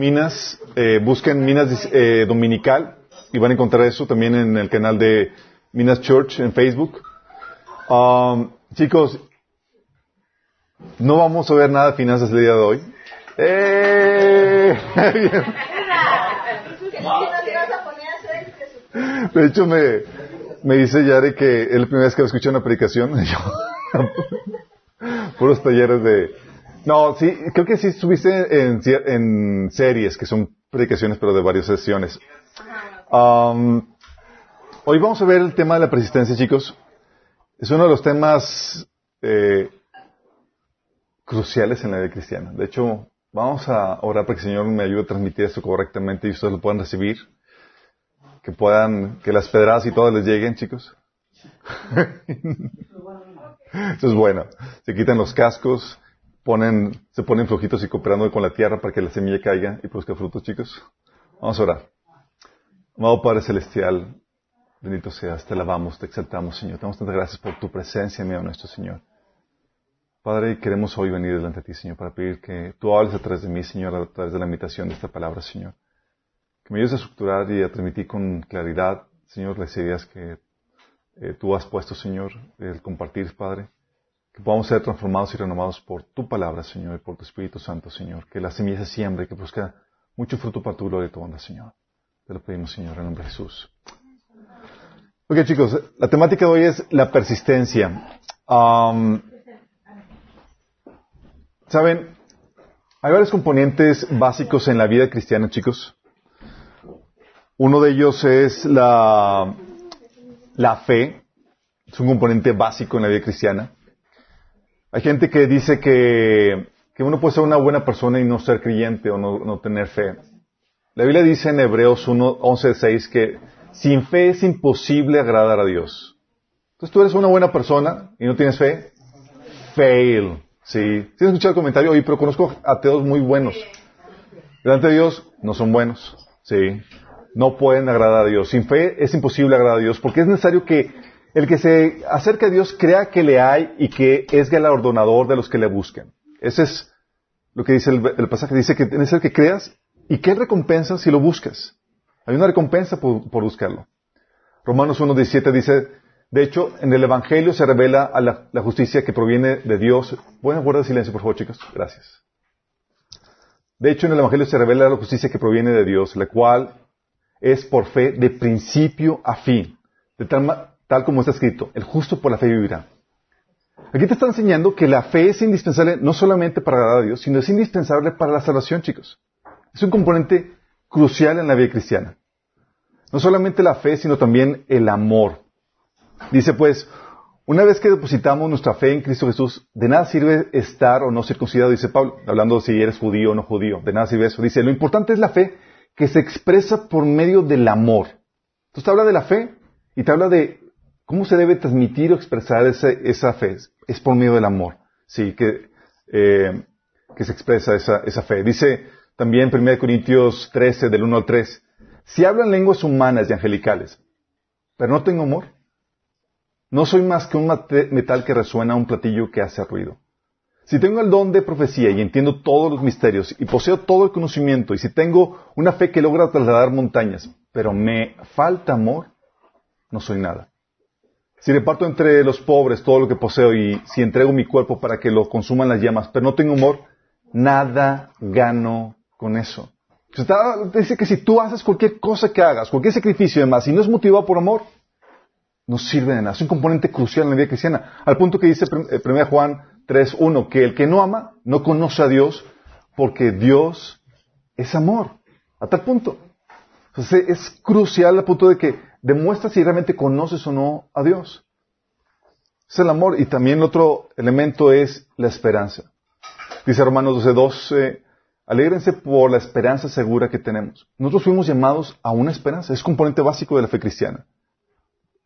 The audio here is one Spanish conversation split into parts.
Minas, eh, busquen Minas eh, Dominical y van a encontrar eso también en el canal de Minas Church en Facebook. Um, chicos, no vamos a ver nada de finanzas el día de hoy. ¡Eh! De hecho, me, me dice Yare que es la primera vez que escuché una predicación. Puros talleres de... No, sí, creo que sí estuviste en, en series, que son predicaciones, pero de varias sesiones. Um, hoy vamos a ver el tema de la persistencia, chicos. Es uno de los temas eh, cruciales en la vida cristiana. De hecho, vamos a orar para que el Señor me ayude a transmitir esto correctamente y ustedes lo puedan recibir. Que puedan, que las pedradas y todas les lleguen, chicos. Eso es bueno. Se quitan los cascos, ponen, se ponen flojitos y cooperando con la tierra para que la semilla caiga y produzca frutos, chicos. Vamos a orar. Amado Padre Celestial, bendito seas, te alabamos, te exaltamos, Señor. Te damos tantas gracias por tu presencia en medio nuestro Señor. Padre, queremos hoy venir delante de ti, Señor, para pedir que tú hables a través de mí, Señor, a través de la invitación de esta palabra, Señor. Que me ayudes a estructurar y a transmitir con claridad, Señor, las ideas que eh, tú has puesto, Señor, el compartir, Padre. Que podamos ser transformados y renovados por tu palabra, Señor, y por tu Espíritu Santo, Señor. Que la semilla se siembre que busque mucho fruto para tu gloria y tu onda, Señor. Te lo pedimos, Señor, en nombre de Jesús. Ok, chicos, la temática de hoy es la persistencia. Um, Saben, hay varios componentes básicos en la vida cristiana, chicos. Uno de ellos es la, la fe. Es un componente básico en la vida cristiana. Hay gente que dice que, que uno puede ser una buena persona y no ser creyente o no, no tener fe. La Biblia dice en Hebreos 1, 11, 6 que sin fe es imposible agradar a Dios. Entonces tú eres una buena persona y no tienes fe. Fail. Sí, sí he escuchado el comentario, oye, pero conozco ateos muy buenos. Delante de Dios no son buenos. Sí. No pueden agradar a Dios. Sin fe es imposible agradar a Dios porque es necesario que el que se acerque a Dios crea que le hay y que es galardonador de los que le busquen. Ese es lo que dice el, pasaje. Dice que es necesario que creas y que recompensa si lo buscas. Hay una recompensa por, buscarlo. Romanos 1.17 dice, de hecho, en el Evangelio se revela la, justicia que proviene de Dios. ¿Pueden guardar silencio, por favor, chicos? Gracias. De hecho, en el Evangelio se revela la justicia que proviene de Dios, la cual es por fe de principio a fin, de tal, tal como está escrito, el justo por la fe vivirá. Aquí te está enseñando que la fe es indispensable no solamente para agradar a Dios, sino es indispensable para la salvación, chicos. Es un componente crucial en la vida cristiana. No solamente la fe, sino también el amor. Dice pues, una vez que depositamos nuestra fe en Cristo Jesús, de nada sirve estar o no circuncidado, dice Pablo, hablando de si eres judío o no judío, de nada sirve eso. Dice, lo importante es la fe que se expresa por medio del amor. Entonces te habla de la fe y te habla de cómo se debe transmitir o expresar esa fe. Es por medio del amor, sí, que, eh, se expresa esa, esa fe. Dice también 1 Corintios 13, del 1 al 3, si hablan lenguas humanas y angelicales, pero no tengo amor, no soy más que un metal que resuena un platillo que hace ruido. Si tengo el don de profecía y entiendo todos los misterios y poseo todo el conocimiento y si tengo una fe que logra trasladar montañas, pero me falta amor, no soy nada. Si reparto entre los pobres todo lo que poseo y si entrego mi cuerpo para que lo consuman las llamas, pero no tengo amor, nada gano con eso. Dice que si tú haces cualquier cosa que hagas, cualquier sacrificio y demás, y no es motivado por amor, no sirve de nada. Es un componente crucial en la vida cristiana. Al punto que dice 1 eh, Juan 3.1, que el que no ama no conoce a Dios porque Dios es amor. A tal punto. Entonces es crucial al punto de que demuestra si realmente conoces o no a Dios. Es el amor. Y también otro elemento es la esperanza. Dice Romanos 12.12, alégrense por la esperanza segura que tenemos. Nosotros fuimos llamados a una esperanza. Es componente básico de la fe cristiana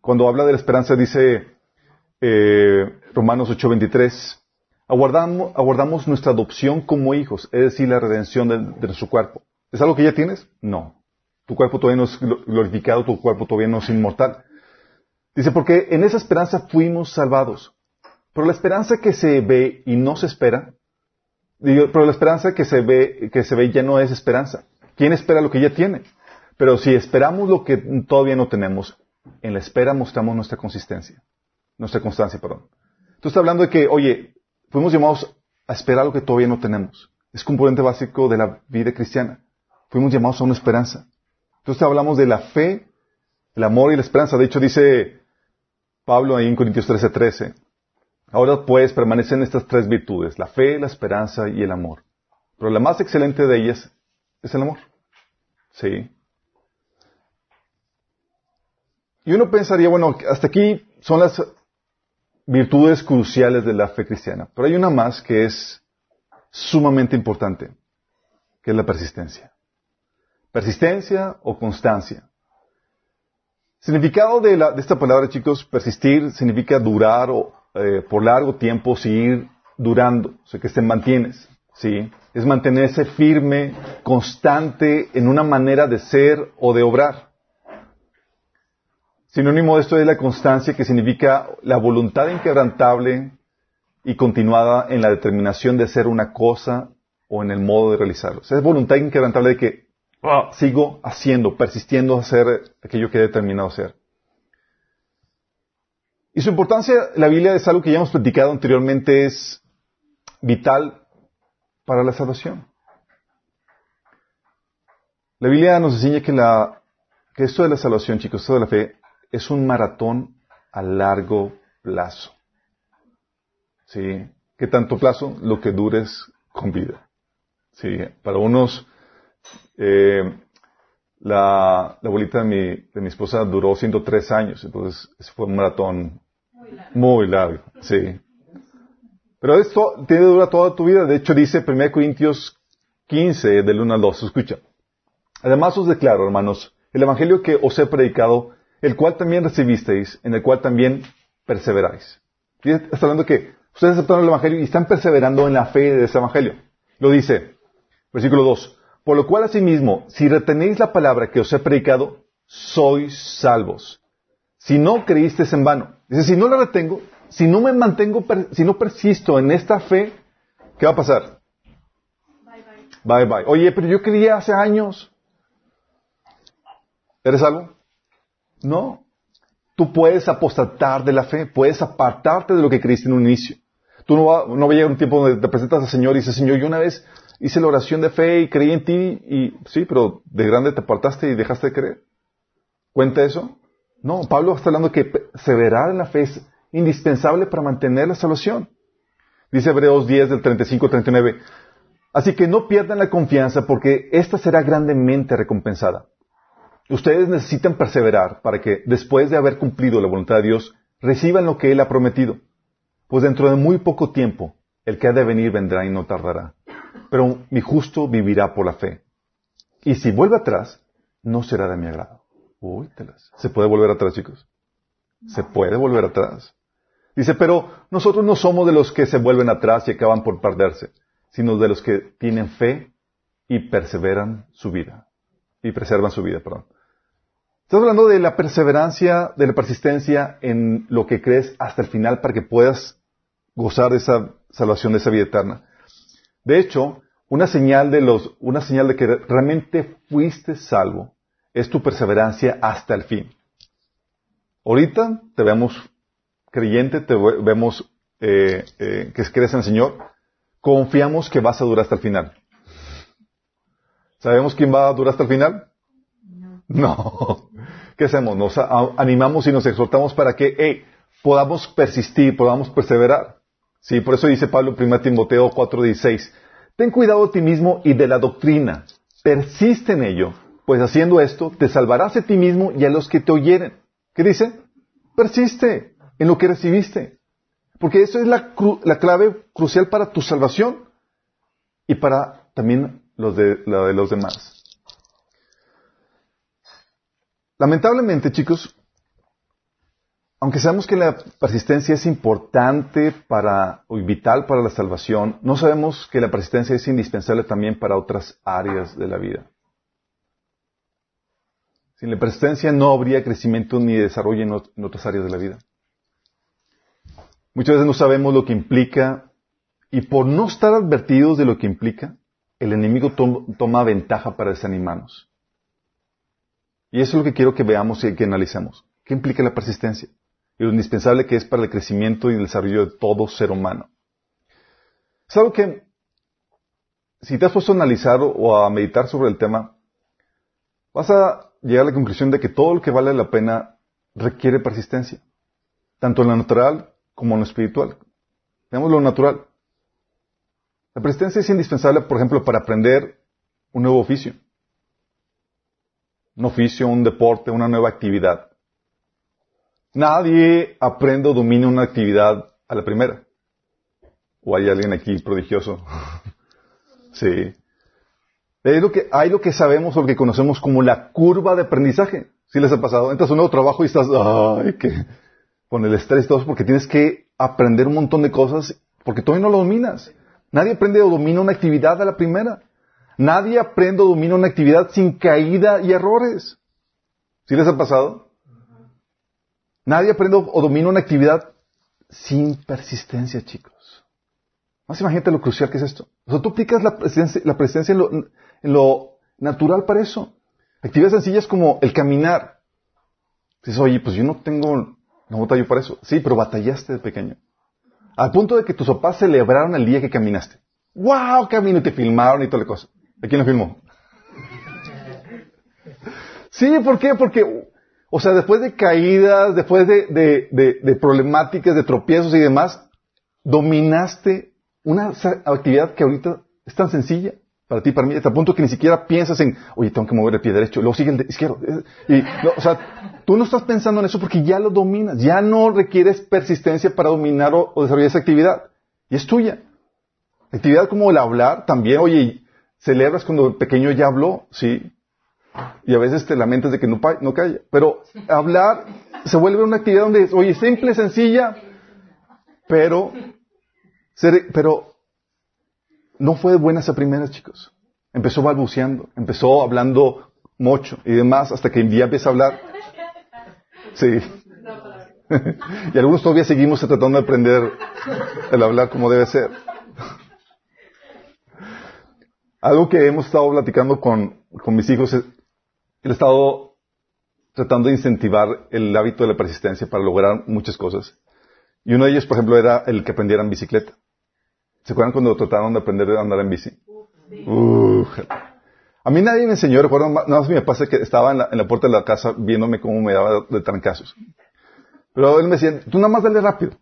cuando habla de la esperanza, dice eh, Romanos 8:23, aguardamos, aguardamos nuestra adopción como hijos, es decir, la redención de, nuestro cuerpo. ¿Es algo que ya tienes? No. Tu cuerpo todavía no es glorificado, tu cuerpo todavía no es inmortal. Dice, porque en esa esperanza fuimos salvados. Pero la esperanza que se ve y no se espera pero la esperanza que se ve, que se ve ya no es esperanza. ¿Quién espera lo que ya tiene? Pero si esperamos lo que todavía no tenemos, en la espera mostramos nuestra consistencia, nuestra constancia, perdón. Tú estás hablando de que, oye, fuimos llamados a esperar lo que todavía no tenemos. Es componente básico de la vida cristiana. Fuimos llamados a una esperanza. Entonces hablamos de la fe, el amor y la esperanza. De hecho, dice Pablo ahí en Corintios 13:13, 13, ahora pues permanecen estas tres virtudes, la fe, la esperanza y el amor. Pero la más excelente de ellas es el amor. Sí. Y uno pensaría, bueno, hasta aquí son las virtudes cruciales de la fe cristiana. Pero hay una más que es sumamente importante, que es la persistencia. Persistencia o constancia. Significado de, la, de esta palabra, chicos, persistir significa durar o, eh, por largo tiempo, seguir durando, o sea, que te mantienes, ¿sí? Es mantenerse firme, constante en una manera de ser o de obrar. Sinónimo de esto es la constancia, que significa la voluntad inquebrantable y continuada en la determinación de hacer una cosa o en el modo de realizarlo. O sea, es voluntad inquebrantable de que ah, sigo haciendo, persistiendo a hacer aquello que he determinado hacer. Y su importancia, la Biblia es algo que ya hemos platicado anteriormente, es vital para la salvación. La Biblia nos enseña que, la, que esto de la salvación, chicos, esto de la fe, es un maratón a largo plazo. ¿Sí? ¿Qué tanto plazo? Lo que dures con vida. ¿Sí? Para unos, eh, la, la abuelita de mi, de mi esposa duró 103 años, entonces fue un maratón muy largo. Sí. Pero esto tiene dura toda tu vida. De hecho, dice 1 Corintios 15, del 1 al 2. Escucha. Además os declaro, hermanos, el evangelio que os he predicado el cual también recibisteis, en el cual también perseveráis. Está hablando que ustedes aceptaron el Evangelio y están perseverando en la fe de ese Evangelio. Lo dice, versículo 2, por lo cual asimismo, si retenéis la palabra que os he predicado, sois salvos. Si no creísteis en vano. Dice, si no la retengo, si no me mantengo, si no persisto en esta fe, ¿qué va a pasar? Bye bye. Bye bye. Oye, pero yo creía hace años. ¿Eres salvo? No. Tú puedes apostatar de la fe, puedes apartarte de lo que creíste en un inicio. Tú no va, no va a llegar un tiempo donde te presentas al Señor y dices, Señor, yo una vez hice la oración de fe y creí en ti y sí, pero de grande te apartaste y dejaste de creer. ¿Cuenta eso? No, Pablo está hablando que perseverar en la fe es indispensable para mantener la salvación. Dice Hebreos 10 del 35 al 39. Así que no pierdan la confianza porque ésta será grandemente recompensada. Ustedes necesitan perseverar para que, después de haber cumplido la voluntad de Dios, reciban lo que Él ha prometido. Pues dentro de muy poco tiempo, el que ha de venir vendrá y no tardará. Pero mi justo vivirá por la fe. Y si vuelve atrás, no será de mi agrado. Uy, ¿Se puede volver atrás, chicos? Se puede volver atrás. Dice, pero nosotros no somos de los que se vuelven atrás y acaban por perderse, sino de los que tienen fe y perseveran su vida. Y preservan su vida, perdón. Estás hablando de la perseverancia, de la persistencia en lo que crees hasta el final para que puedas gozar de esa salvación, de esa vida eterna. De hecho, una señal de los, una señal de que realmente fuiste salvo es tu perseverancia hasta el fin. Ahorita te vemos creyente, te vemos eh, eh, que crees en el Señor, confiamos que vas a durar hasta el final. ¿Sabemos quién va a durar hasta el final? No. ¿Qué hacemos? Nos animamos y nos exhortamos para que podamos persistir, podamos perseverar. Sí, por eso dice Pablo en 1 Timoteo 4:16, ten cuidado de ti mismo y de la doctrina, persiste en ello, pues haciendo esto te salvarás de ti mismo y a los que te oyeren. ¿Qué dice? Persiste en lo que recibiste, porque eso es la, la clave crucial para tu salvación y para también la de los demás. Lamentablemente, chicos, aunque sabemos que la persistencia es importante para, o vital para la salvación, no sabemos que la persistencia es indispensable también para otras áreas de la vida. Sin la persistencia no habría crecimiento ni desarrollo en, otras áreas de la vida. Muchas veces no sabemos lo que implica Y por no estar advertidos de lo que implica, el enemigo toma ventaja para desanimarnos. Y eso es lo que quiero que veamos y que analicemos. ¿Qué implica la persistencia? Y lo indispensable que es para el crecimiento y el desarrollo de todo ser humano. Es algo que, si te has puesto a analizar o a meditar sobre el tema, vas a llegar a la conclusión de que todo lo que vale la pena requiere persistencia, tanto en lo natural como en lo espiritual. Veamos lo natural. La persistencia es indispensable, por ejemplo, para aprender un nuevo oficio. Un oficio, un deporte, una nueva actividad. Nadie aprende o domina una actividad a la primera. ¿O hay alguien aquí prodigioso? sí. Hay lo, que, sabemos o lo que conocemos como la curva de aprendizaje. ¿Sí les ha pasado? Entras a un nuevo trabajo y estás, ay, que, con el estrés todo porque tienes que aprender un montón de cosas porque todavía no lo dominas. Nadie aprende o domina una actividad a la primera. Nadie aprende o domina una actividad sin caída y errores. ¿Sí les ha pasado? Nadie aprende o domina una actividad sin persistencia, chicos. Más imagínate lo crucial que es esto. O sea, tú aplicas la presencia, la en, lo, natural para eso. Actividades sencillas como el caminar. Dices, oye, pues yo no tengo, no batallo para eso. Sí, pero batallaste de pequeño. Al punto de que tus papás celebraron el día que caminaste. ¡Wow! Camino y te filmaron y toda la cosa. ¿De quién lo filmó? Sí, ¿por qué? Porque, o sea, después de caídas, después de, de, de, problemáticas, de tropiezos y demás, dominaste una actividad que ahorita es tan sencilla para ti, para mí, hasta el punto que ni siquiera piensas en, oye, tengo que mover el pie derecho, luego sigue el de izquierdo. Y, o sea, tú no estás pensando en eso porque ya lo dominas, ya no requieres persistencia para dominar o, desarrollar esa actividad. Y es tuya. Actividad como el hablar, también, oye, celebras cuando el pequeño ya habló, sí. Y a veces te lamentas de que no, no calla. Pero hablar se vuelve una actividad donde, oye, simple, sencilla, pero, pero no fue buena esa primera, chicos. Empezó balbuceando, empezó hablando mucho y demás, hasta que día empieza a hablar. Sí. y algunos todavía seguimos tratando de aprender el hablar como debe ser. Algo que hemos estado platicando con, con mis hijos es, he estado tratando de incentivar el hábito de la persistencia para lograr muchas cosas. Y uno de ellos, por ejemplo, era el que aprendieran bicicleta. ¿Se acuerdan cuando trataron de aprender a andar en bici? a mí nadie me enseñó, recuerdo, nada más mi papá que estaba en la, puerta de la casa viéndome cómo me daba de trancazos. Pero él me decía, tú nada más dale rápido.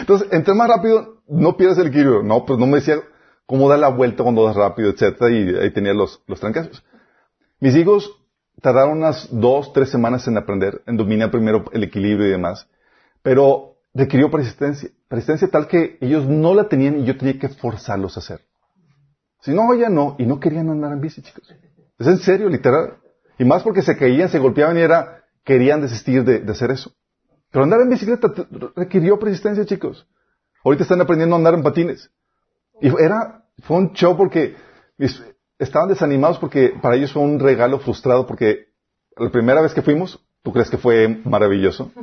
Entonces, entre más rápido, no pierdes el equilibrio. No, pues no me decía cómo dar la vuelta cuando das rápido, etcétera, y ahí tenía los, los trancazos. Mis hijos tardaron unas dos, tres semanas en aprender, en dominar primero el equilibrio y demás. Pero requirió persistencia. Persistencia tal que ellos no la tenían y yo tenía que forzarlos a hacer. Si no, ya no. Y no querían andar en bici, chicos. Es en serio, literal. Y más porque se caían, se golpeaban y era, querían desistir de, hacer eso. Pero andar en bicicleta requirió persistencia, chicos. Ahorita están aprendiendo a andar en patines. Y era, fue un show porque estaban desanimados porque para ellos fue un regalo frustrado porque la primera vez que fuimos, ¿tú crees que fue maravilloso?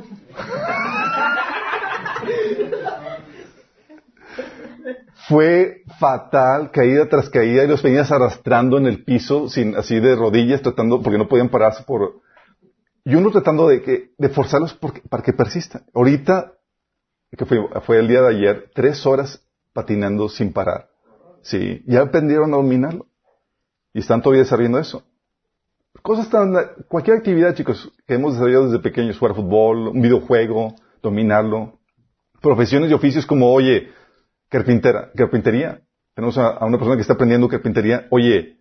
fue fatal, caída tras caída, y los venías arrastrando en el piso, sin, así de rodillas, tratando, porque no podían pararse por, y uno tratando de que, de forzarlos para que persistan. Ahorita, que fue, fue el día de ayer, tres horas patinando sin parar. Sí, ya aprendieron a dominarlo. Y están todavía desarrollando eso. Cosas tan, cualquier actividad, chicos, que hemos desarrollado desde pequeños, jugar fútbol, un videojuego, dominarlo. Profesiones y oficios como, oye, Carpintera, carpintería. Tenemos a, una persona que está aprendiendo carpintería. Oye,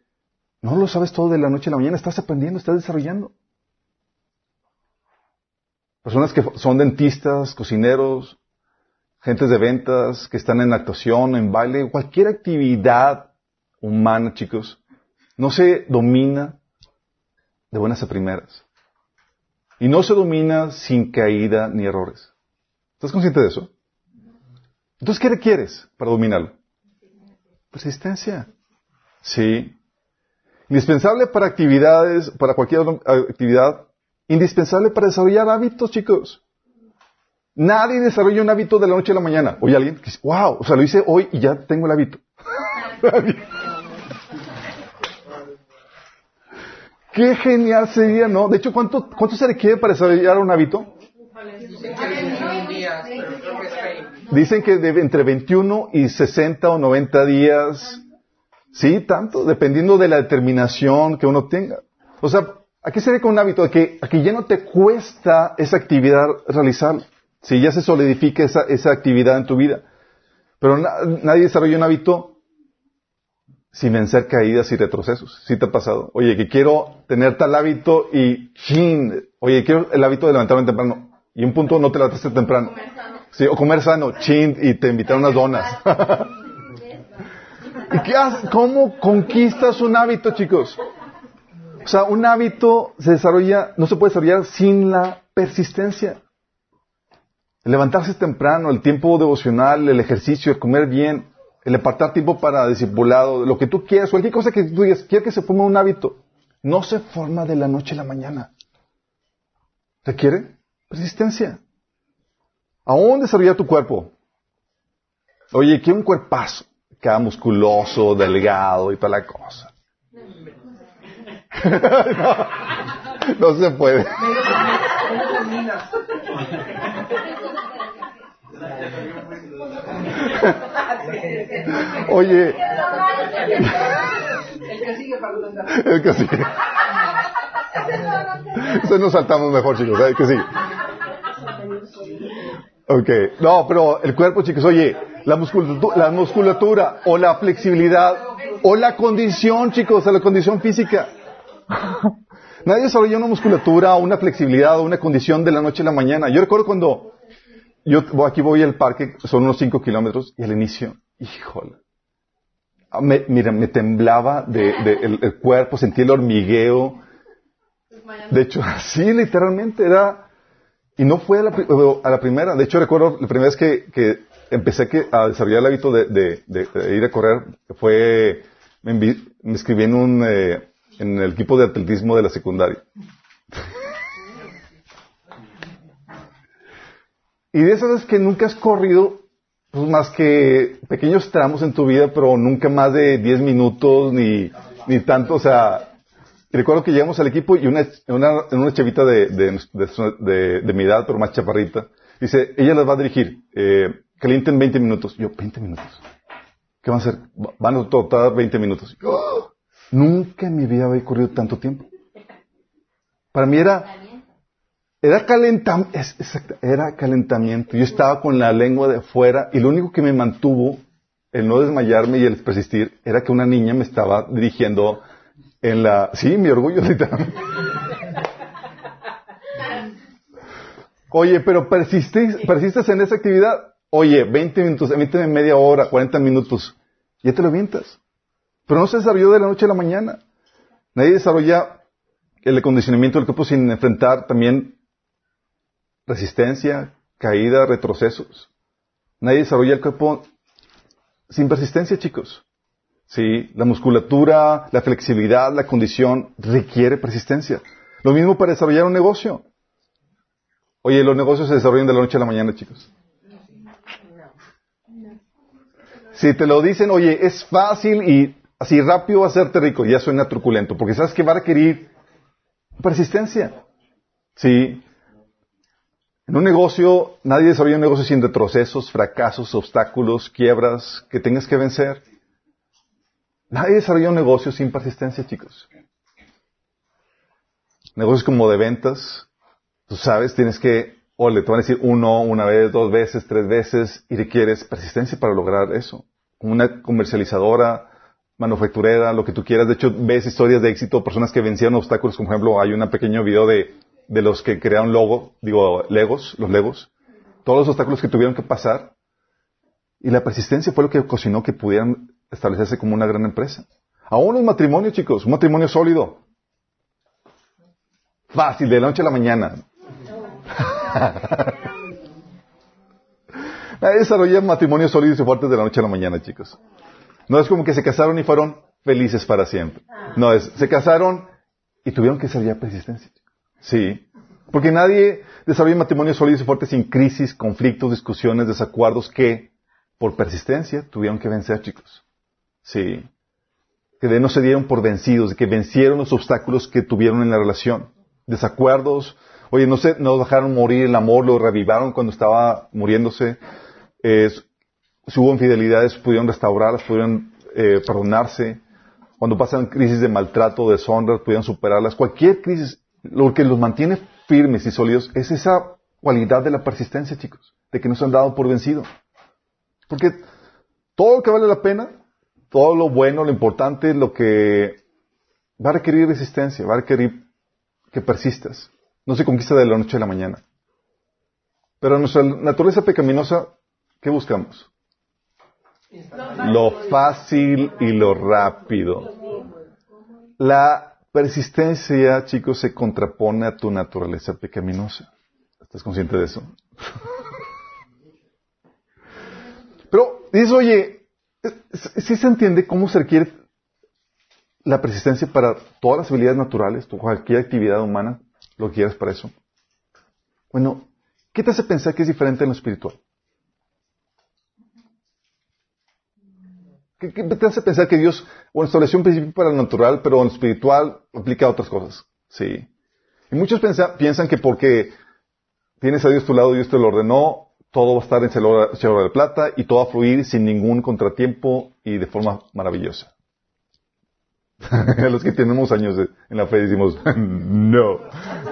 no lo sabes todo de la noche a la mañana, estás aprendiendo, estás desarrollando. Personas que son dentistas, cocineros, gentes de ventas, que están en actuación, en baile, cualquier actividad humana, chicos, no se domina de buenas a primeras. Y no se domina sin caída ni errores. ¿Estás consciente de eso? Entonces, ¿qué requieres para dominarlo? Persistencia. Sí. Indispensable para actividades, para cualquier actividad, indispensable para desarrollar hábitos, chicos. Nadie desarrolla un hábito de la noche a la mañana. Oye, alguien que dice, wow, o sea, lo hice hoy y ya tengo el hábito. Qué genial sería, ¿no? De hecho, ¿cuánto, cuánto se requiere para desarrollar un hábito? Dicen que entre 21 y 60 o 90 días. Sí, tanto, dependiendo de la determinación que uno tenga. O sea, ¿a qué se con un hábito? A que, ya no te cuesta esa actividad realizar. Si ya se solidifica esa, esa actividad en tu vida. Pero nadie desarrolla un hábito sin vencer caídas y retrocesos. ¿Sí te ha pasado? Oye, que quiero tener tal hábito y chin, oye, quiero el hábito de levantarme temprano. Y un punto no te levantaste temprano. Sí, o comer sano, chin, y te invitaron unas donas. ¿Y qué haces? ¿Cómo conquistas un hábito, chicos? O sea, un hábito se desarrolla, no se puede desarrollar sin la persistencia. El levantarse temprano, el tiempo devocional, el ejercicio, el comer bien, el apartar tiempo para discipulado, lo que tú quieras, cualquier cosa que tú digas, quiero que se forme un hábito. No se forma de la noche a la mañana. Requiere persistencia. Aún desarrollar tu cuerpo. Oye, quiero un cuerpazo, cada musculoso, delgado y toda la cosa. no, no se puede. Oye. El que sigue para El que sigue. Entonces nos saltamos mejor, chicos. El que sigue. Ok. No, pero el cuerpo, chicos, oye, la musculatura, la musculatura o la flexibilidad o la condición, chicos, la condición física. Nadie desarrolla una musculatura o una flexibilidad o una condición de la noche a la mañana. Yo recuerdo cuando yo aquí voy al parque, son unos 5 kilómetros, y al inicio, híjole. Ah, me, mira, me temblaba de, el, cuerpo, sentí el hormigueo. De hecho, así literalmente era. Y no fue a la, a la primera. De hecho, recuerdo la primera vez que, que empecé que, a desarrollar el hábito de, ir a correr, fue. Me, me inscribí en un. Eh, en el equipo de atletismo de la secundaria. Y de esas veces que nunca has corrido, pues más que pequeños tramos en tu vida, pero nunca más de 10 minutos ni, ni tanto, o sea, recuerdo que llegamos al equipo y una, una, una chavita de, de, mi edad, pero más chaparrita, dice, ella las va a dirigir, eh, calienten 20 minutos. Yo, 20 minutos. ¿Qué van a hacer? Van a tocar 20 minutos. ¡Oh! Nunca en mi vida había corrido tanto tiempo. Para mí era era, era calentamiento. Yo estaba con la lengua de fuera y lo único que me mantuvo el no desmayarme y el persistir era que una niña me estaba dirigiendo en la... Sí, mi orgullo literalmente. Oye, pero persistes, persistes en esa actividad. Oye, 20 minutos, 20 media hora, 40 minutos. Ya te lo avientas. Pero no se desarrolló de la noche a la mañana. Nadie desarrolla el acondicionamiento del cuerpo sin enfrentar también resistencia, caída, retrocesos. Nadie desarrolla el cuerpo sin persistencia, chicos. Sí, la musculatura, la flexibilidad, la condición requiere persistencia. Lo mismo para desarrollar un negocio. Oye, los negocios se desarrollan de la noche a la mañana, chicos. Si te lo dicen, oye, es fácil y así rápido hacerte rico, ya suena truculento, porque sabes que va a requerir persistencia. Sí, en un negocio, nadie desarrolla un negocio sin retrocesos, fracasos, obstáculos, quiebras que tengas que vencer. Nadie desarrolla un negocio sin persistencia, chicos. Negocios como de ventas, tú sabes, tienes que, o le te van a decir uno, una vez, dos veces, tres veces, y requieres persistencia para lograr eso. Como una comercializadora, manufacturera, lo que tú quieras. De hecho, ves historias de éxito, personas que vencieron obstáculos, como ejemplo, hay un pequeño video de de los que crearon logo, digo, legos, los legos, todos los obstáculos que tuvieron que pasar, y la persistencia fue lo que ocasionó que pudieran establecerse como una gran empresa. Aún un matrimonio, chicos, un matrimonio sólido. Fácil, de la noche a la mañana. Nadie desarrolla matrimonios sólidos y fuertes de la noche a la mañana, chicos. No es como que se casaron y fueron felices para siempre. No, es, se casaron y tuvieron que desarrollar persistencia. Sí. Porque nadie desarrolla matrimonios sólidos y fuertes sin crisis, conflictos, discusiones, desacuerdos que, por persistencia, tuvieron que vencer, chicos. Sí. Que de no se dieron por vencidos, que vencieron los obstáculos que tuvieron en la relación. Desacuerdos. Oye, no se, no dejaron morir el amor, lo revivaron cuando estaba muriéndose. Si hubo infidelidades, pudieron restaurarlas, pudieron eh, perdonarse. Cuando pasan crisis de maltrato, deshonra, pudieron superarlas. Cualquier crisis, lo que los mantiene firmes y sólidos es esa cualidad de la persistencia, chicos, de que no se han dado por vencido. Porque todo lo que vale la pena, todo lo bueno, lo importante, lo que va a requerir resistencia, va a requerir que persistas. No se conquista de la noche a la mañana. Pero en nuestra naturaleza pecaminosa, ¿qué buscamos? Lo fácil y lo rápido. La persistencia, chicos, se contrapone a tu naturaleza pecaminosa. ¿Estás consciente de eso? Pero dices, oye, ¿sí se entiende cómo se requiere la persistencia para todas las habilidades naturales, cualquier actividad humana, lo quieras para eso? Bueno, ¿qué te hace pensar que es diferente en lo espiritual? ¿Qué, te hace pensar que Dios, bueno, estableció un principio para lo natural, pero en lo espiritual aplica a otras cosas? Sí. Y muchos piensan que porque tienes a Dios a tu lado, Dios te lo ordenó, todo va a estar en cielo de plata y todo va a fluir sin ningún contratiempo y de forma maravillosa. a los que tenemos años en la fe decimos, no.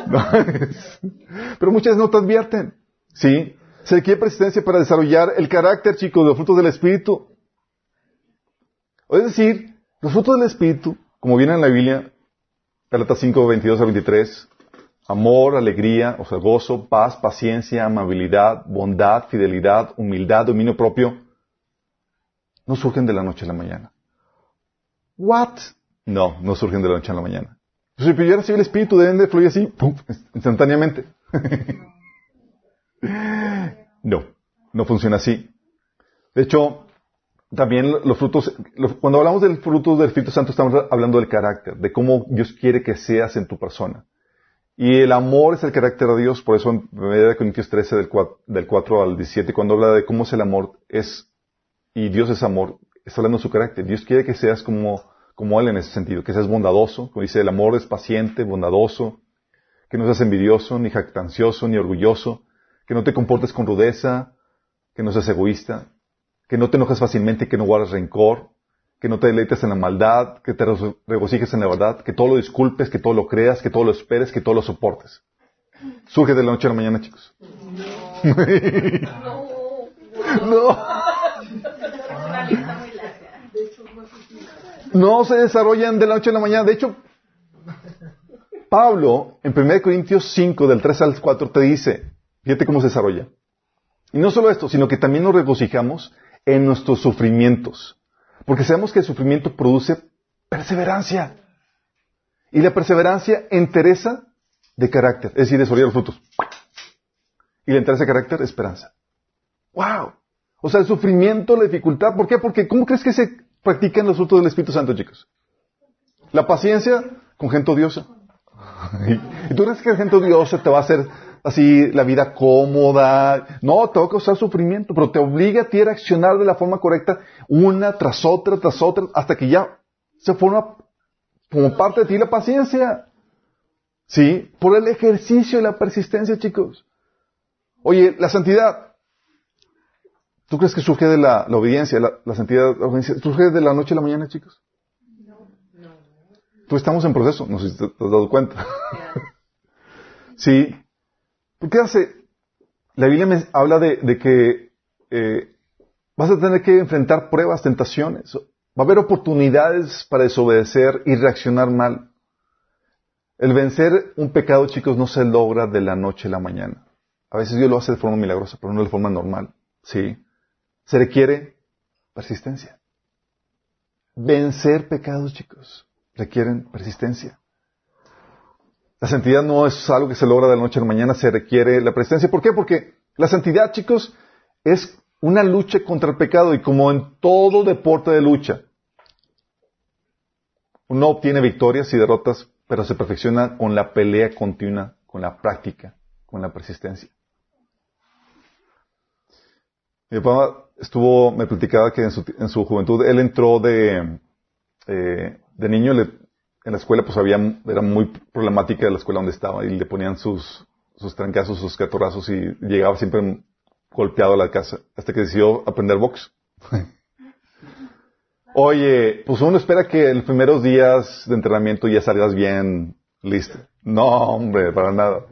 Pero muchas no te advierten. ¿Sí? Se requiere persistencia para desarrollar el carácter, chicos, de los frutos del Espíritu. Es decir, los frutos del Espíritu, como viene en la Biblia, Galatas 5, 22 a 23, amor, alegría, o sea, gozo, paz, paciencia, amabilidad, bondad, fidelidad, humildad, dominio propio, no surgen de la noche a la mañana. ¿What? No, no surgen de la noche a la mañana. Si yo recibo el Espíritu, deben de fluir así, pum, instantáneamente. no, no funciona así. De hecho, también los frutos, cuando hablamos del fruto del Espíritu Santo estamos hablando del carácter, de cómo Dios quiere que seas en tu persona. Y el amor es el carácter de Dios, por eso en 1 Corintios 13 del 4, al 17, cuando habla de cómo es el amor, es, y Dios es amor, está hablando de su carácter. Dios quiere que seas como, como Él en ese sentido, que seas bondadoso, como dice, el amor es paciente, bondadoso, que no seas envidioso, ni jactancioso, ni orgulloso, que no te comportes con rudeza, que no seas egoísta, que no te enojes fácilmente, que no guardes rencor, que no te deleites en la maldad, que te regocijes en la verdad, que todo lo disculpes, que todo lo creas, que todo lo esperes, que todo lo soportes. Surge de la noche a la mañana, chicos. No. no. se desarrollan de la noche a la mañana. De hecho, Pablo, en 1 Corintios 5, del 3 al 4, te dice, fíjate cómo se desarrolla. Y no solo esto, sino que también nos regocijamos en nuestros sufrimientos. Porque sabemos que el sufrimiento produce perseverancia. Y la perseverancia entereza de carácter, es decir, desarrolla los frutos. Y la entereza de carácter, esperanza. ¡Wow! O sea, el sufrimiento, la dificultad, ¿por qué? Porque ¿cómo crees que se practican los frutos del Espíritu Santo, chicos? La paciencia con gente odiosa. ¿Y tú crees que la gente odiosa te va a hacer así la vida cómoda. No, te va a causar sufrimiento, pero te obliga a ti a reaccionar de la forma correcta una tras otra, tras otra, hasta que ya se forma como parte de ti la paciencia. ¿Sí? Por el ejercicio y la persistencia, chicos. Oye, la santidad. ¿Tú crees que surge de la, obediencia, la, santidad, la obediencia, surge de la noche a la mañana, chicos? No. no. Tú estamos en proceso, no sé si te has dado cuenta. sí, ¿Por qué hace? La Biblia me habla de, que eh, vas a tener que enfrentar pruebas, tentaciones. Va a haber oportunidades para desobedecer y reaccionar mal. El vencer un pecado, chicos, no se logra de la noche a la mañana. A veces Dios lo hace de forma milagrosa, pero no de forma normal. ¿Sí? Se requiere persistencia. Vencer pecados, chicos, requieren persistencia. La santidad no es algo que se logra de la noche a la mañana, se requiere la presencia. ¿Por qué? Porque la santidad, chicos, es una lucha contra el pecado y como en todo deporte de lucha, uno obtiene victorias y derrotas, pero se perfecciona con la pelea continua con la práctica, con la persistencia. Mi papá estuvo, me platicaba que en su, en su juventud él entró de, eh, de niño, le, en la escuela pues había, era muy problemática la escuela donde estaba y le ponían sus, sus trancazos, sus catorrazos y llegaba siempre golpeado a la casa hasta que decidió aprender box. Oye, pues uno espera que en los primeros días de entrenamiento ya salgas bien listo. No, hombre, para nada.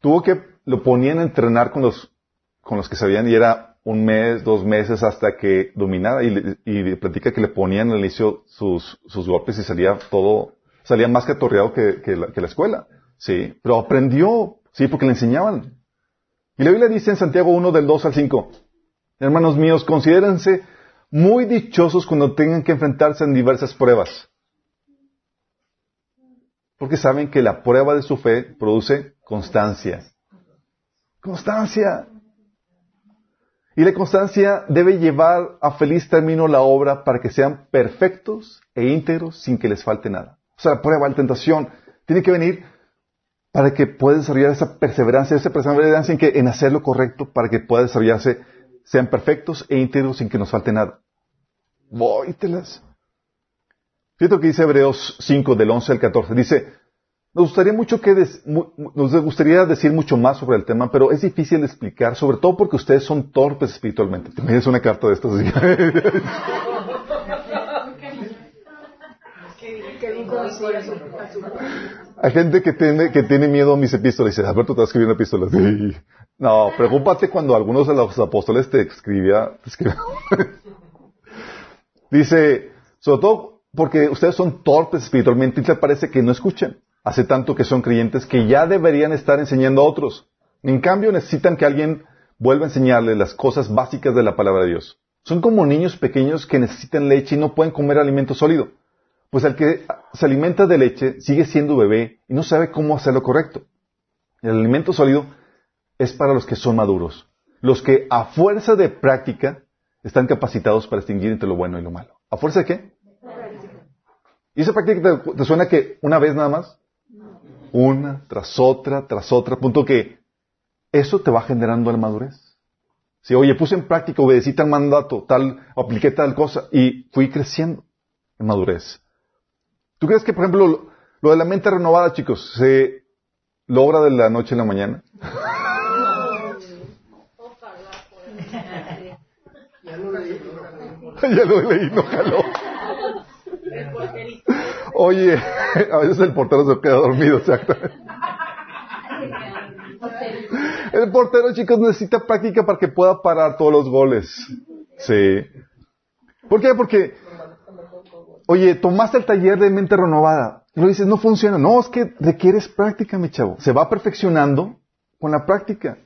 Tuvo que, lo ponían a entrenar con los, con los que sabían y era un mes, dos meses hasta que dominara y, y platica que le ponían al inicio sus, sus golpes y salía todo, salía más catorreado que, que, la, que la escuela. Sí, pero aprendió, sí, porque le enseñaban. Y la Biblia dice en Santiago 1 del 2 al 5, hermanos míos, considérense muy dichosos cuando tengan que enfrentarse en diversas pruebas. Porque saben que la prueba de su fe produce constancia. Constancia. Y la constancia debe llevar a feliz término la obra para que sean perfectos e íntegros sin que les falte nada. O sea, la prueba, la tentación, tiene que venir para que pueda desarrollar esa perseverancia, esa perseverancia en, en hacer lo correcto para que pueda desarrollarse, sean perfectos e íntegros sin que nos falte nada. Vóytelas. Fíjate lo que dice Hebreos 5 del 11 al 14. Dice, nos gustaría mucho que nos gustaría decir mucho más sobre el tema, pero es difícil de explicar, sobre todo porque ustedes son torpes espiritualmente. Te me una carta de estas. Hay gente que tiene, que tiene miedo a mis epístolas dice, Alberto, te escribiendo epístolas. No, preocúpate cuando algunos de los apóstoles te escribía, Dice, sobre todo porque ustedes son torpes espiritualmente y te parece que no escuchan. Hace tanto que son creyentes que ya deberían estar enseñando a otros. En cambio, necesitan que alguien vuelva a enseñarles las cosas básicas de la palabra de Dios. Son como niños pequeños que necesitan leche y no pueden comer alimento sólido. Pues el que se alimenta de leche sigue siendo bebé y no sabe cómo hacerlo correcto. El alimento sólido es para los que son maduros, los que a fuerza de práctica están capacitados para distinguir entre lo bueno y lo malo. ¿A fuerza de qué? ¿Y esa práctica te, suena que una vez nada más? Una, tras otra, tras otra, punto que eso te va generando la madurez. Si, oye, puse en práctica, obedecí tal mandato, tal, apliqué tal cosa y fui creciendo en madurez. ¿Tú crees que, por ejemplo, lo, de la mente renovada, chicos, se logra de la noche a la mañana? ya lo leí, ya lo leí, no jaló. Oye, a veces el portero se queda dormido, exactamente. El portero, chicos, necesita práctica para que pueda parar todos los goles. Sí. ¿Por qué? Porque Oye, tomaste el taller de mente renovada. Y lo dices, no funciona. No, es que requieres práctica, mi chavo. Se va perfeccionando con la práctica.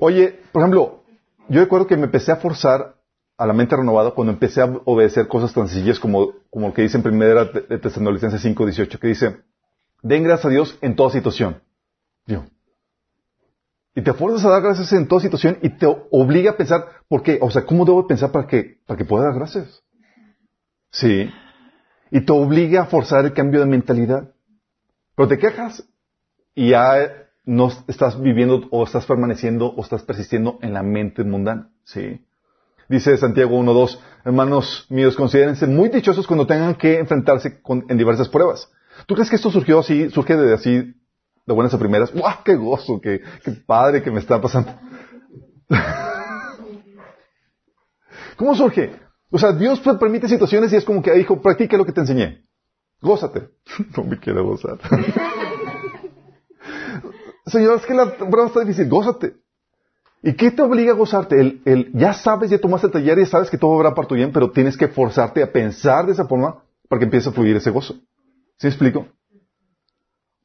Oye, por ejemplo, yo recuerdo que me empecé a forzar a la mente renovada cuando empecé a obedecer cosas tan sencillas como, como lo que dice en primera de Tesalonicenses 5.18, que dice, den gracias a Dios en toda situación. Y te fuerzas a dar gracias en toda situación y te obliga a pensar, ¿por qué? O sea, ¿cómo debo pensar para que, para que pueda dar gracias? Sí y te obliga a forzar el cambio de mentalidad. Pero te quejas y ya no estás viviendo o estás permaneciendo o estás persistiendo en la mente mundana. Sí. Dice Santiago 1.2, hermanos míos, considérense muy dichosos cuando tengan que enfrentarse en diversas pruebas. ¿Tú crees que esto surgió así, surge de así, de buenas a primeras? ¡Guau, qué gozo, qué, padre que me está pasando! ¿Cómo surge? O sea, Dios permite situaciones y es como que, hijo, practica lo que te enseñé. Gózate. no me quiero gozar. Señor, es que la prueba está difícil. Gózate. ¿Y qué te obliga a gozarte? El, el, ya sabes, ya tomaste el taller, ya sabes que todo va para tu bien, pero tienes que forzarte a pensar de esa forma para que empiece a fluir ese gozo. ¿Sí explico?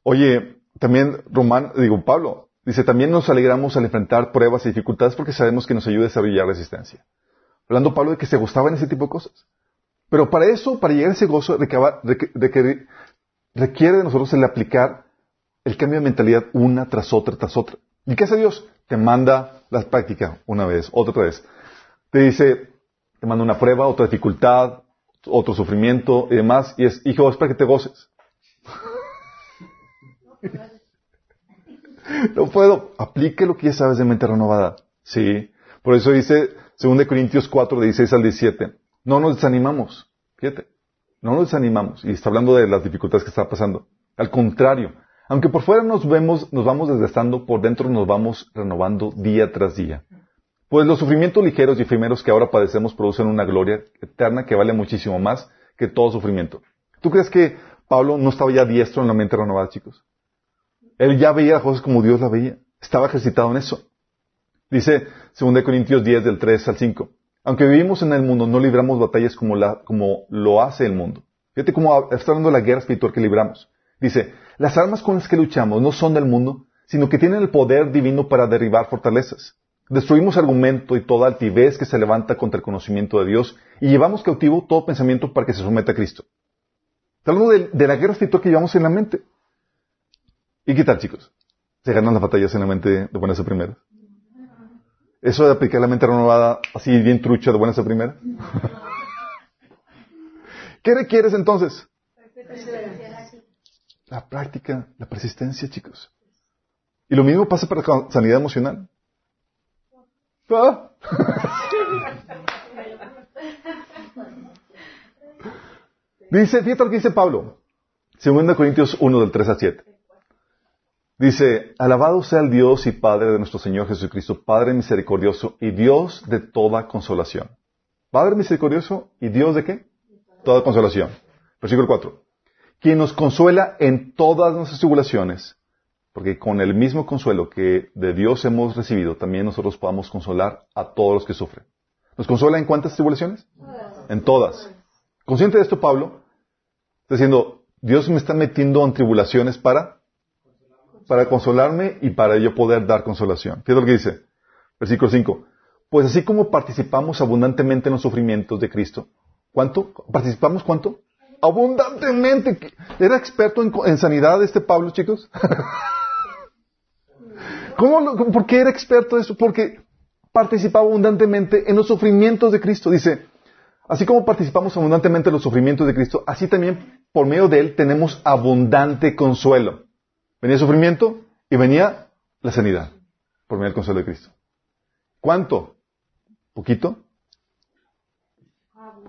Oye, también Román, digo, Pablo, dice, también nos alegramos al enfrentar pruebas y dificultades porque sabemos que nos ayuda a desarrollar resistencia. Hablando Pablo de que se gustaba en ese tipo de cosas. Pero para eso, para llegar a ese gozo, requiere de nosotros el aplicar el cambio de mentalidad una tras otra, tras otra. ¿Y qué hace Dios? Te manda la práctica una vez, otra vez. Te dice, te manda una prueba, otra dificultad, otro sufrimiento y demás, y es, hijo, es para que te goces. no puedo. Aplique lo que ya sabes de mente renovada. Sí. Por eso dice 2 Corintios 4, de 16 al 17. No nos desanimamos. Fíjate. No nos desanimamos. Y está hablando de las dificultades que está pasando. Al contrario. Aunque por fuera nos vemos, nos vamos desgastando, por dentro nos vamos renovando día tras día. Pues los sufrimientos ligeros y efímeros que ahora padecemos producen una gloria eterna que vale muchísimo más que todo sufrimiento. ¿Tú crees que Pablo no estaba ya diestro en la mente renovada, chicos? Él ya veía las cosas como Dios las veía. Estaba ejercitado en eso. Dice 2 Corintios 10 del 3 al 5. Aunque vivimos en el mundo, no libramos batallas como, la, como lo hace el mundo. Fíjate cómo está hablando de la guerra espiritual que libramos. Dice, las armas con las que luchamos no son del mundo, sino que tienen el poder divino para derribar fortalezas. Destruimos argumento y toda altivez que se levanta contra el conocimiento de Dios y llevamos cautivo todo pensamiento para que se someta a Cristo. Hablando de, la guerra espiritual que llevamos en la mente. ¿Y qué tal, chicos? ¿Se ganan las batallas en la mente de buenas a primeras? ¿Eso de aplicar la mente renovada así bien trucha de buenas a primeras? ¿Qué requieres entonces? La práctica, la persistencia, chicos. Y lo mismo pasa para la sanidad emocional. ¿Ah? dice, fíjate lo que dice Pablo. 2 Corintios 1 del 3 a 7. Dice, alabado sea el Dios y Padre de nuestro Señor Jesucristo, Padre misericordioso y Dios de toda consolación. Padre misericordioso y Dios de qué? Toda consolación. Versículo 4. Quien nos consuela en todas nuestras tribulaciones porque con el mismo consuelo que de Dios hemos recibido, también nosotros podamos consolar a todos los que sufren. ¿Nos consuela en cuántas tribulaciones? En todas. Consciente de esto, Pablo está diciendo, Dios me está metiendo en tribulaciones para, para consolarme y para yo poder dar consolación. Fíjate lo que dice. Versículo 5. Pues así como participamos abundantemente en los sufrimientos de Cristo, ¿cuánto? ¿Participamos cuánto? Abundantemente. ¿Era experto en, en sanidad este Pablo, chicos? ¿Cómo, ¿Por qué era experto en eso? Porque participaba abundantemente en los sufrimientos de Cristo. Dice, así como participamos abundantemente en los sufrimientos de Cristo, así también por medio de Él tenemos abundante consuelo. Venía el sufrimiento y venía la sanidad por medio del consuelo de Cristo. ¿Cuánto? ¿Poquito?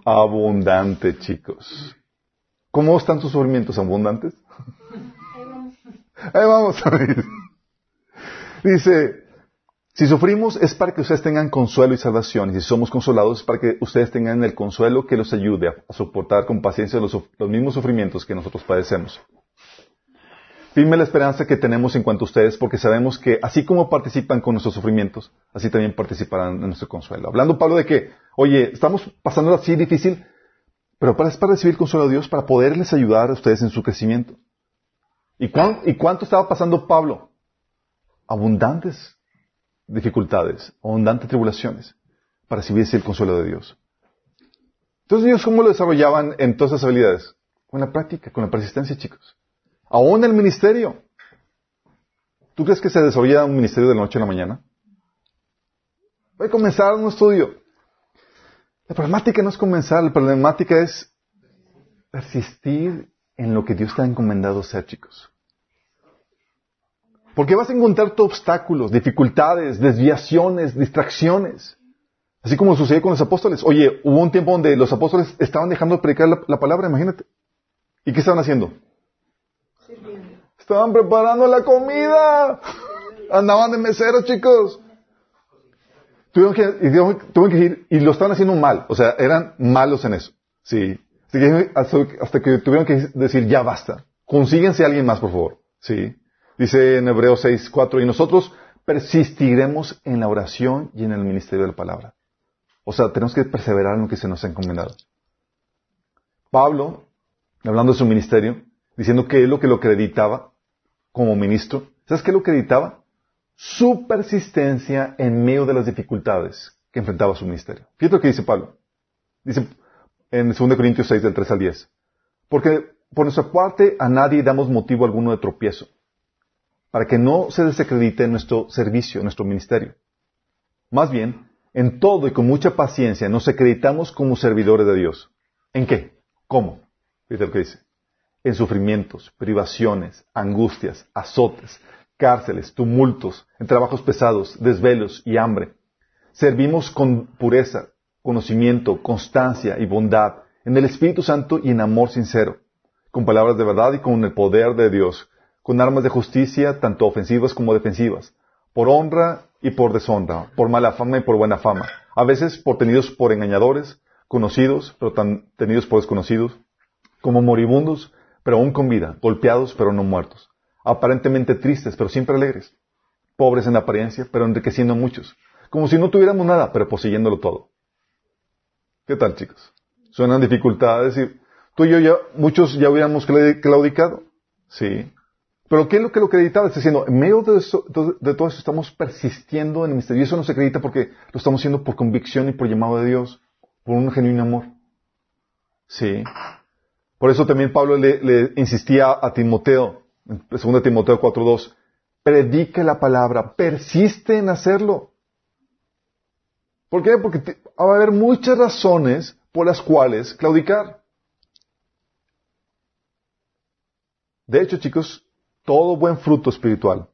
Abundante, chicos. ¿Cómo están tus sufrimientos abundantes? Ahí vamos. Ahí vamos. Dice, si sufrimos es para que ustedes tengan consuelo y salvación, y si somos consolados es para que ustedes tengan el consuelo que los ayude a, soportar con paciencia los, mismos sufrimientos que nosotros padecemos. Firme la esperanza que tenemos en cuanto a ustedes, porque sabemos que así como participan con nuestros sufrimientos, así también participarán en nuestro consuelo. Hablando Pablo de que, oye, estamos pasando así difícil, pero para, es para recibir consuelo de Dios, para poderles ayudar a ustedes en su crecimiento. ¿Y, ¿Y cuánto estaba pasando Pablo? abundantes dificultades, abundantes tribulaciones para recibir el consuelo de Dios. Entonces ellos cómo lo desarrollaban en todas esas habilidades? Con la práctica, con la persistencia, chicos. Aún el ministerio. ¿Tú crees que se desarrolla un ministerio de la noche a la mañana? Voy a comenzar un estudio. La problemática no es comenzar, la problemática es persistir en lo que Dios te ha encomendado ser, chicos. Porque vas a encontrar obstáculos, dificultades, desviaciones, distracciones. Así como sucedió con los apóstoles. Oye, hubo un tiempo donde los apóstoles estaban dejando de predicar la, palabra, imagínate. ¿Y qué estaban haciendo? Estaban preparando la comida. Andaban de meseros, chicos. Tuvieron que, que ir y lo estaban haciendo mal. O sea, eran malos en eso. Sí. hasta que tuvieron que decir, ya basta. Consíguense a alguien más, por favor. Sí. Dice en Hebreos 6, 4, y nosotros persistiremos en la oración y en el ministerio de la palabra. O sea, tenemos que perseverar en lo que se nos ha encomendado. Pablo, hablando de su ministerio, diciendo que es lo que lo acreditaba como ministro, ¿sabes qué lo acreditaba? Su persistencia en medio de las dificultades que enfrentaba su ministerio. Fíjate lo que dice Pablo. Dice en 2 Corintios 6, del 3 al 10. Porque por nuestra parte a nadie damos motivo alguno de tropiezo para que no se desacredite nuestro servicio, nuestro ministerio. Más bien, en todo y con mucha paciencia nos acreditamos como servidores de Dios. ¿En qué? ¿Cómo? Fíjate lo que dice. En sufrimientos, privaciones, angustias, azotes, cárceles, tumultos, en trabajos pesados, desvelos y hambre. Servimos con pureza, conocimiento, constancia y bondad, en el Espíritu Santo y en amor sincero, con palabras de verdad y con el poder de Dios, con armas de justicia, tanto ofensivas como defensivas, por honra y por deshonra, por mala fama y por buena fama, a veces por tenidos por engañadores, conocidos, pero tan tenidos por desconocidos, como moribundos, pero aún con vida, golpeados, pero no muertos, aparentemente tristes, pero siempre alegres, pobres en apariencia, pero enriqueciendo a muchos, como si no tuviéramos nada, pero poseyéndolo todo. ¿Qué tal, chicos? Suenan dificultades y tú y yo ya, muchos ya hubiéramos claudicado. Sí. Pero ¿qué es lo que lo acreditaba? Está diciendo, en medio de, de, todo eso estamos persistiendo en el misterio. Y eso no se acredita porque lo estamos haciendo por convicción y por llamado de Dios, por un genuino amor. Sí. Por eso también Pablo le, insistía a Timoteo, 2 Timoteo 4.2, predique la palabra, persiste en hacerlo. ¿Por qué? Porque va a haber muchas razones por las cuales claudicar. De hecho, chicos, todo buen fruto espiritual,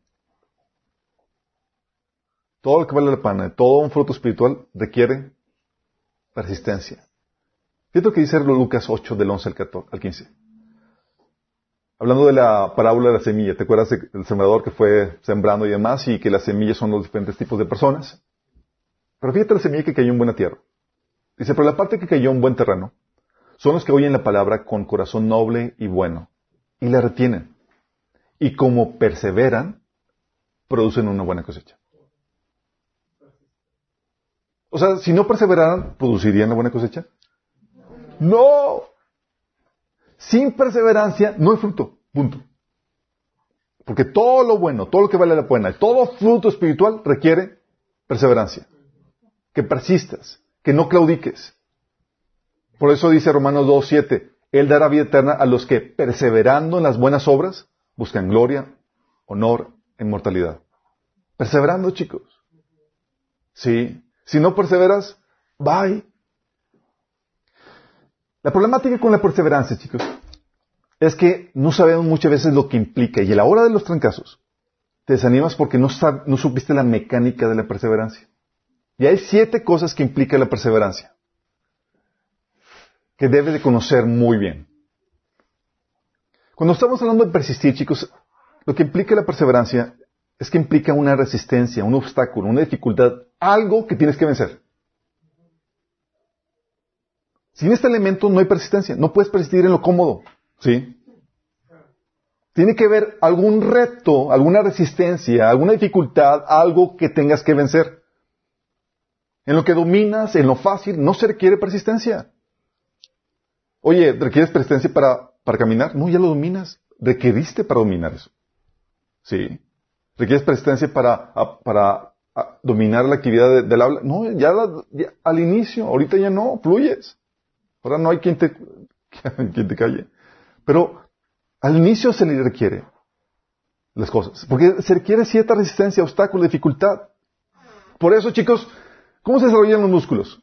todo lo que vale la pena, todo un fruto espiritual requiere persistencia. Fíjate lo que dice Lucas 8 del 11 al 15. Hablando de la parábola de la semilla, ¿te acuerdas del sembrador que fue sembrando y demás y que las semillas son los diferentes tipos de personas? Pero fíjate la semilla que cayó en buena tierra. Dice, pero la parte que cayó en buen terreno son los que oyen la palabra con corazón noble y bueno y la retienen. Y como perseveran, producen una buena cosecha. O sea, si no perseveraran, ¿producirían la buena cosecha? No. Sin perseverancia no hay fruto. Punto. Porque todo lo bueno, todo lo que vale la pena, todo fruto espiritual requiere perseverancia. Que persistas, que no claudiques. Por eso dice Romanos 2.7, Él dará vida eterna a los que, perseverando en las buenas obras, buscan gloria, honor e inmortalidad. Perseverando, chicos. Sí. Si no perseveras, bye. La problemática con la perseverancia, chicos, es que no sabemos muchas veces lo que implica y a la hora de los trancazos te desanimas porque no, no supiste la mecánica de la perseverancia. Y hay siete cosas que implica la perseverancia que debes de conocer muy bien. Cuando estamos hablando de persistir, chicos, lo que implica la perseverancia es que implica una resistencia, un obstáculo, una dificultad, algo que tienes que vencer. Sin este elemento no hay persistencia. No puedes persistir en lo cómodo. ¿Sí? Tiene que haber algún reto, alguna resistencia, alguna dificultad, algo que tengas que vencer. En lo que dominas, en lo fácil, no se requiere persistencia. Oye, ¿requieres persistencia para, para caminar? No, ya lo dominas. Requeriste para dominar eso. ¿Sí? ¿Requieres persistencia para, para dominar la actividad del habla? No, ya, ya, al inicio, ahorita ya no, fluyes. Ahora no hay quien te, quien te calle. Pero al inicio se le requiere las cosas. Porque se requiere cierta resistencia, obstáculo, dificultad. Por eso, chicos, ¿cómo se desarrollan los músculos?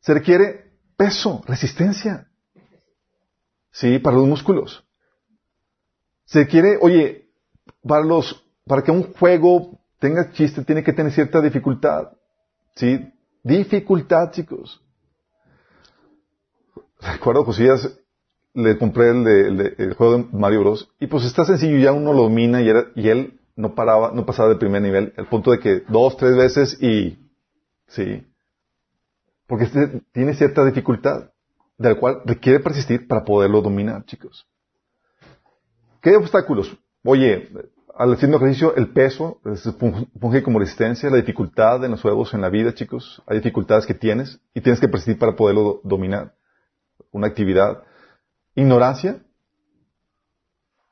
Se requiere peso, resistencia. Sí, para los músculos. Se requiere, oye, para los, para que un juego tenga chiste, tiene que tener cierta dificultad. Sí, dificultad, chicos. Recuerdo, Josías, le compré el, juego de Mario Bros. Y pues está sencillo, ya uno lo domina y, y él no paraba, no pasaba de primer nivel, al punto de que dos, tres veces y, sí. Porque este tiene cierta dificultad, de la cual requiere persistir para poderlo dominar, chicos. ¿Qué obstáculos? Oye, al haciendo ejercicio, el peso funge como resistencia, la dificultad en los juegos, en la vida, chicos. Hay dificultades que tienes y tienes que persistir para poderlo dominar una actividad. Ignorancia,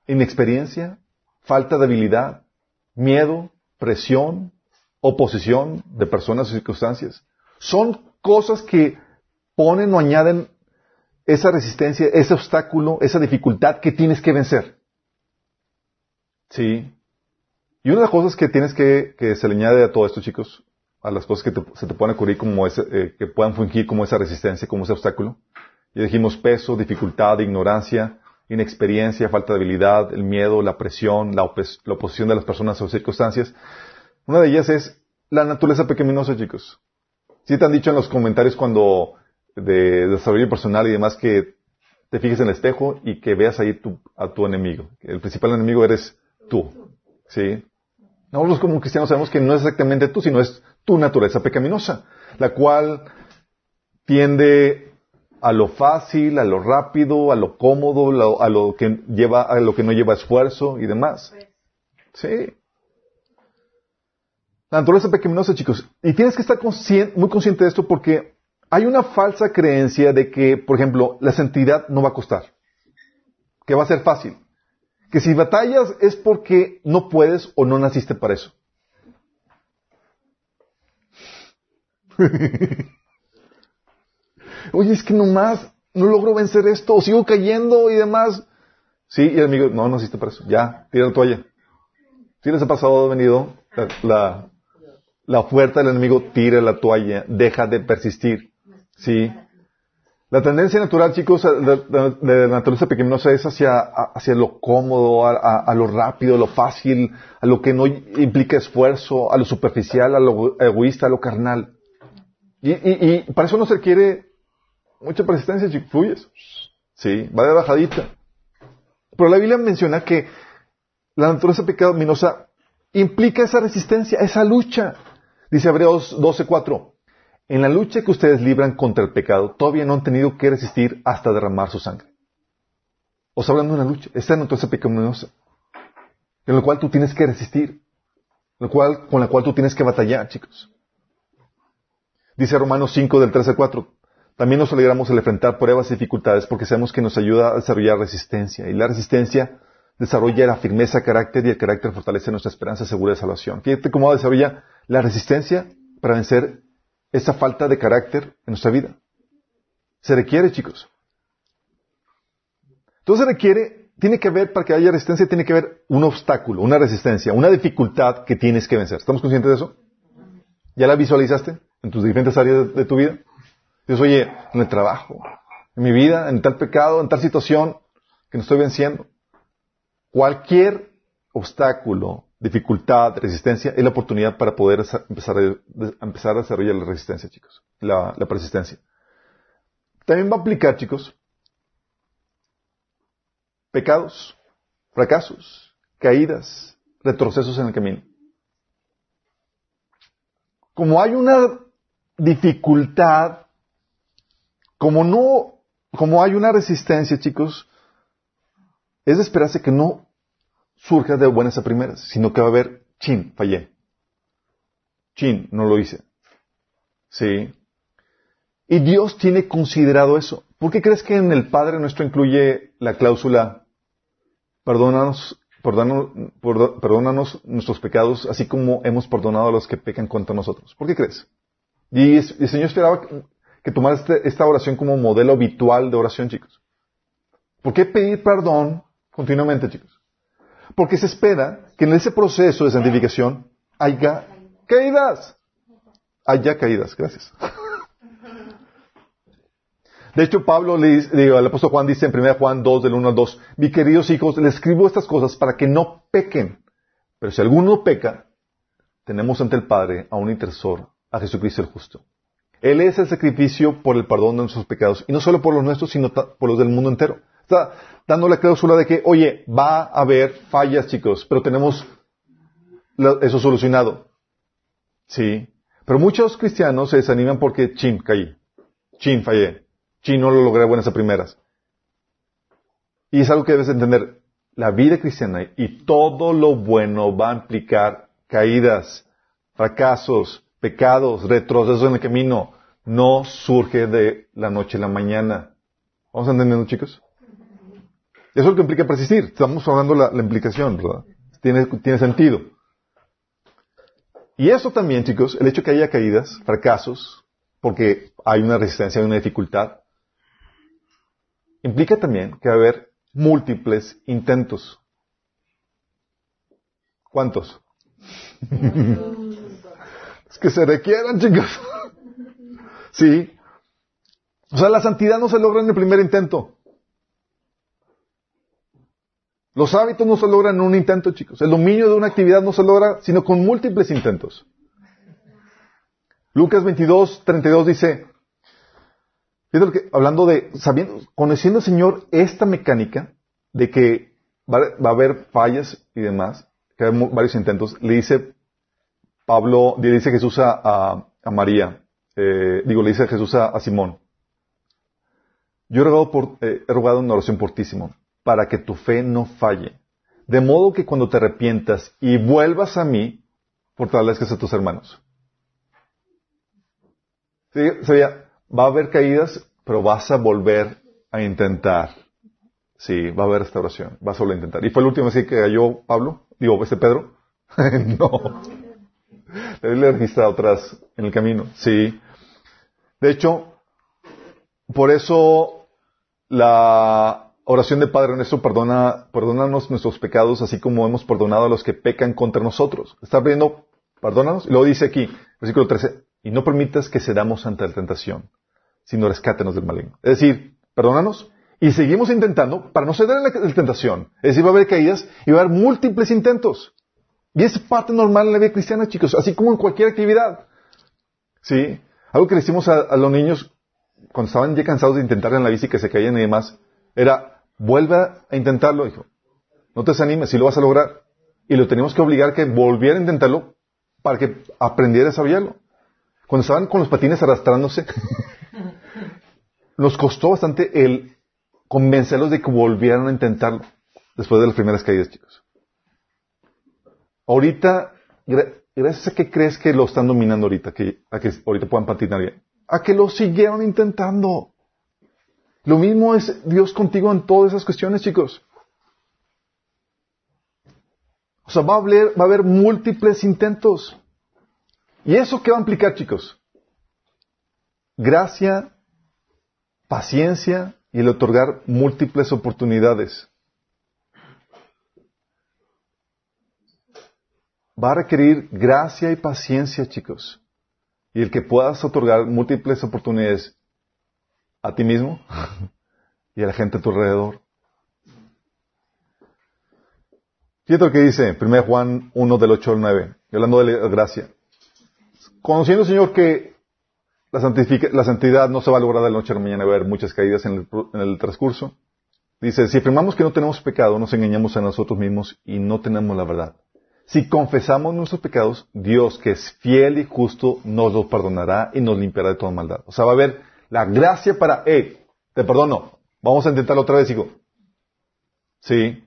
inexperiencia, falta de habilidad, miedo, presión, oposición de personas o circunstancias. Son cosas que ponen o añaden esa resistencia, ese obstáculo, esa dificultad que tienes que vencer. Sí. Y una de las cosas que tienes que, se le añade a todo esto, chicos, a las cosas que se te pueden ocurrir como ese, eh, que puedan fungir como esa resistencia, como ese obstáculo, y dijimos peso, dificultad, ignorancia, inexperiencia, falta de habilidad, el miedo, la presión, la, oposición de las personas o circunstancias. Una de ellas es la naturaleza pecaminosa, chicos. Si te han dicho en los comentarios cuando de desarrollo personal y demás que te fijes en el espejo y que veas ahí a tu enemigo. El principal enemigo eres tú. ¿Sí? Nosotros como cristianos sabemos que no es exactamente tú, sino es tu naturaleza pecaminosa, la cual tiende a lo fácil, a lo rápido, a lo cómodo, a lo que lleva, a lo que no lleva esfuerzo y demás. Sí. La naturaleza pecaminosa, chicos. Y tienes que estar muy consciente de esto porque hay una falsa creencia de que, por ejemplo, la santidad no va a costar. Que va a ser fácil. Que si batallas es porque no puedes o no naciste para eso. Oye, es que nomás no logro vencer esto, sigo cayendo y demás. Sí, y el amigo, no, no naciste para eso. Ya, tira la toalla. Si les ha pasado, venido la, la del enemigo, tira la toalla, deja de persistir. Sí. La tendencia natural, chicos, de, la naturaleza pequeñosa es hacia, hacia lo cómodo, a, lo rápido, a lo fácil, a lo que no implica esfuerzo, a lo superficial, a lo egoísta, a lo carnal. Y, y, para eso no se requiere mucha persistencia, chicos. Fluyes. Sí, va de bajadita. Pero la Biblia menciona que la naturaleza pecaminosa implica esa resistencia, esa lucha. Dice Hebreos 12:4. En la lucha que ustedes libran contra el pecado, todavía no han tenido que resistir hasta derramar su sangre. Os hablando de una lucha. Esta es naturaleza pecaminosa. En la cual tú tienes que resistir. cual, con la cual tú tienes que batallar, chicos. Dice Romanos 5 del 13 al 4. También nos alegramos al enfrentar pruebas y dificultades porque sabemos que nos ayuda a desarrollar resistencia. Y la resistencia desarrolla la firmeza carácter y el carácter fortalece nuestra esperanza segura de salvación. Fíjate cómo desarrolla la resistencia para vencer esa falta de carácter en nuestra vida. Se requiere, chicos. Entonces se requiere, tiene que haber, para que haya resistencia, tiene que haber un obstáculo, una resistencia, una dificultad que tienes que vencer. ¿Estamos conscientes de eso? ¿Ya la visualizaste en tus diferentes áreas de, tu vida? Dices, oye, en el trabajo, en mi vida, en tal pecado, en tal situación que no estoy venciendo. Cualquier obstáculo dificultad, resistencia, es la oportunidad para poder empezar a, desarrollar la resistencia, chicos, la, la persistencia. También va a aplicar, chicos, pecados, fracasos, caídas, retrocesos en el camino. Como hay una dificultad, como no, como hay una resistencia, chicos, es de esperarse que no surja de buenas a primeras, sino que va a haber, chin, fallé. Chin, no lo hice. Sí. Y Dios tiene considerado eso. ¿Por qué crees que en el Padre nuestro incluye la cláusula, perdónanos, perdónanos, nuestros pecados, así como hemos perdonado a los que pecan contra nosotros? ¿Por qué crees? Y el Señor esperaba que tomara este, esta oración como modelo habitual de oración, chicos. ¿Por qué pedir perdón continuamente, chicos? Porque se espera que en ese proceso de santificación haya caídas. Haya caídas, gracias. De hecho, Pablo le dice, el apóstol Juan dice en 1 Juan 2, del 1 al 2, mis queridos hijos, les escribo estas cosas para que no pequen. Pero si alguno peca, tenemos ante el Padre a un intercesor, a Jesucristo el justo. Él es el sacrificio por el perdón de nuestros pecados, y no solo por los nuestros, sino por los del mundo entero. Está dando la cláusula de que, oye, va a haber fallas, chicos, pero tenemos eso solucionado. Sí. Pero muchos cristianos se desaniman porque, chin, caí. Chin, fallé. Chin, no lo logré buenas a primeras. Y es algo que debes entender. La vida cristiana y todo lo bueno va a implicar caídas, fracasos, pecados, retrocesos en el camino. No surge de la noche a la mañana. ¿Vamos entendiendo, chicos? Eso es lo que implica persistir. Estamos hablando de la, implicación, ¿verdad? Tiene, sentido. Y eso también, chicos, el hecho que haya caídas, fracasos, porque hay una resistencia, hay una dificultad, implica también que va a haber múltiples intentos. ¿Cuántos? que se requieran, chicos. sí. O sea, la santidad no se logra en el primer intento. Los hábitos no se logran en un intento, chicos. El dominio de una actividad no se logra sino con múltiples intentos. Lucas 22, 32 dice, hablando de, sabiendo, conociendo al Señor esta mecánica de que va, a haber fallas y demás, que hay varios intentos, le dice Pablo, le dice Jesús a, María, eh, digo, le dice Jesús a, Simón, yo he rogado, por, eh, he rogado una oración por ti, Simón, para que tu fe no falle. De modo que cuando te arrepientas y vuelvas a mí, fortalezcas a tus hermanos. ¿Sí? Sabía, va a haber caídas, pero vas a volver a intentar. Sí, va a haber restauración, vas a volver a intentar. ¿Y fue el último así que cayó Pablo? Digo, este Pedro. no. Le he registrado atrás en el camino. Sí. De hecho, por eso la oración de Padre nuestro perdona, perdónanos nuestros pecados, así como hemos perdonado a los que pecan contra nosotros. Está pidiendo, perdónanos, y luego dice aquí, versículo 13, y no permitas que cedamos ante la tentación, sino rescátenos del maligno. Es decir, perdónanos, y seguimos intentando para no ceder a la, tentación. Es decir, va a haber caídas y va a haber múltiples intentos. Y es parte normal en la vida cristiana, chicos, así como en cualquier actividad. ¿Sí? Algo que le decimos a, los niños cuando estaban ya cansados de intentar en la bici que se caían y demás, era, vuelve a intentarlo, hijo. No te desanimes, si lo vas a lograr. Y lo teníamos que obligar que volviera a intentarlo para que aprendiera a desarrollarlo. Cuando estaban con los patines arrastrándose, nos costó bastante el convencerlos de que volvieran a intentarlo después de las primeras caídas, chicos. Ahorita, gracias a que crees que lo están dominando ahorita, que, a que ahorita puedan patinar bien, a que lo siguieron intentando. Lo mismo es Dios contigo en todas esas cuestiones, chicos. O sea, va a haber, va a haber múltiples intentos. ¿Y eso qué va a implicar, chicos? Gracia, paciencia y el otorgar múltiples oportunidades. Va a requerir gracia y paciencia, chicos. Y el que puedas otorgar múltiples oportunidades a ti mismo y a la gente a tu alrededor. Fíjate lo que dice 1 Juan 1 del 8 al 9, hablando de la gracia. Conociendo, Señor, que la, la santidad no se va a lograr de la noche a la mañana, va a haber muchas caídas en el, en el transcurso. Dice, si afirmamos que no tenemos pecado, nos engañamos a nosotros mismos y no tenemos la verdad. Si confesamos nuestros pecados, Dios, que es fiel y justo, nos los perdonará y nos limpiará de toda maldad. O sea, va a haber la gracia para, eh, te perdono. Vamos a intentarlo otra vez, hijo. Sí.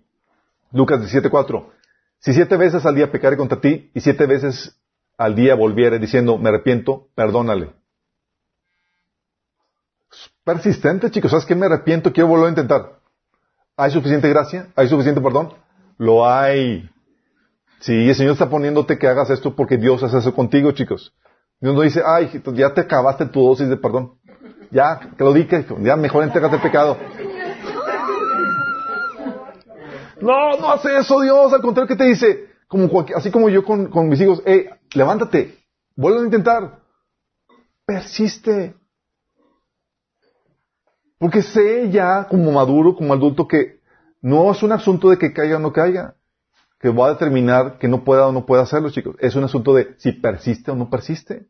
Lucas 17:4. Si siete veces al día pecare contra ti y siete veces al día volviere diciendo, me arrepiento, perdónale. persistente, chicos. ¿Sabes qué? Me arrepiento, quiero volver a intentar. ¿Hay suficiente gracia? ¿Hay suficiente perdón? Lo hay. Sí, el Señor está poniéndote que hagas esto porque Dios hace eso contigo, chicos. Dios no dice, ay, ya te acabaste tu dosis de perdón. Ya, que lo diga, ya mejor entrégate el pecado. No, no hace eso Dios, al contrario que te dice, como así como yo con, con mis hijos, hey, levántate, vuelve a intentar, persiste. Porque sé ya como maduro, como adulto, que no es un asunto de que caiga o no caiga, que va a determinar que no pueda o no pueda hacerlo, chicos. Es un asunto de si persiste o no persiste.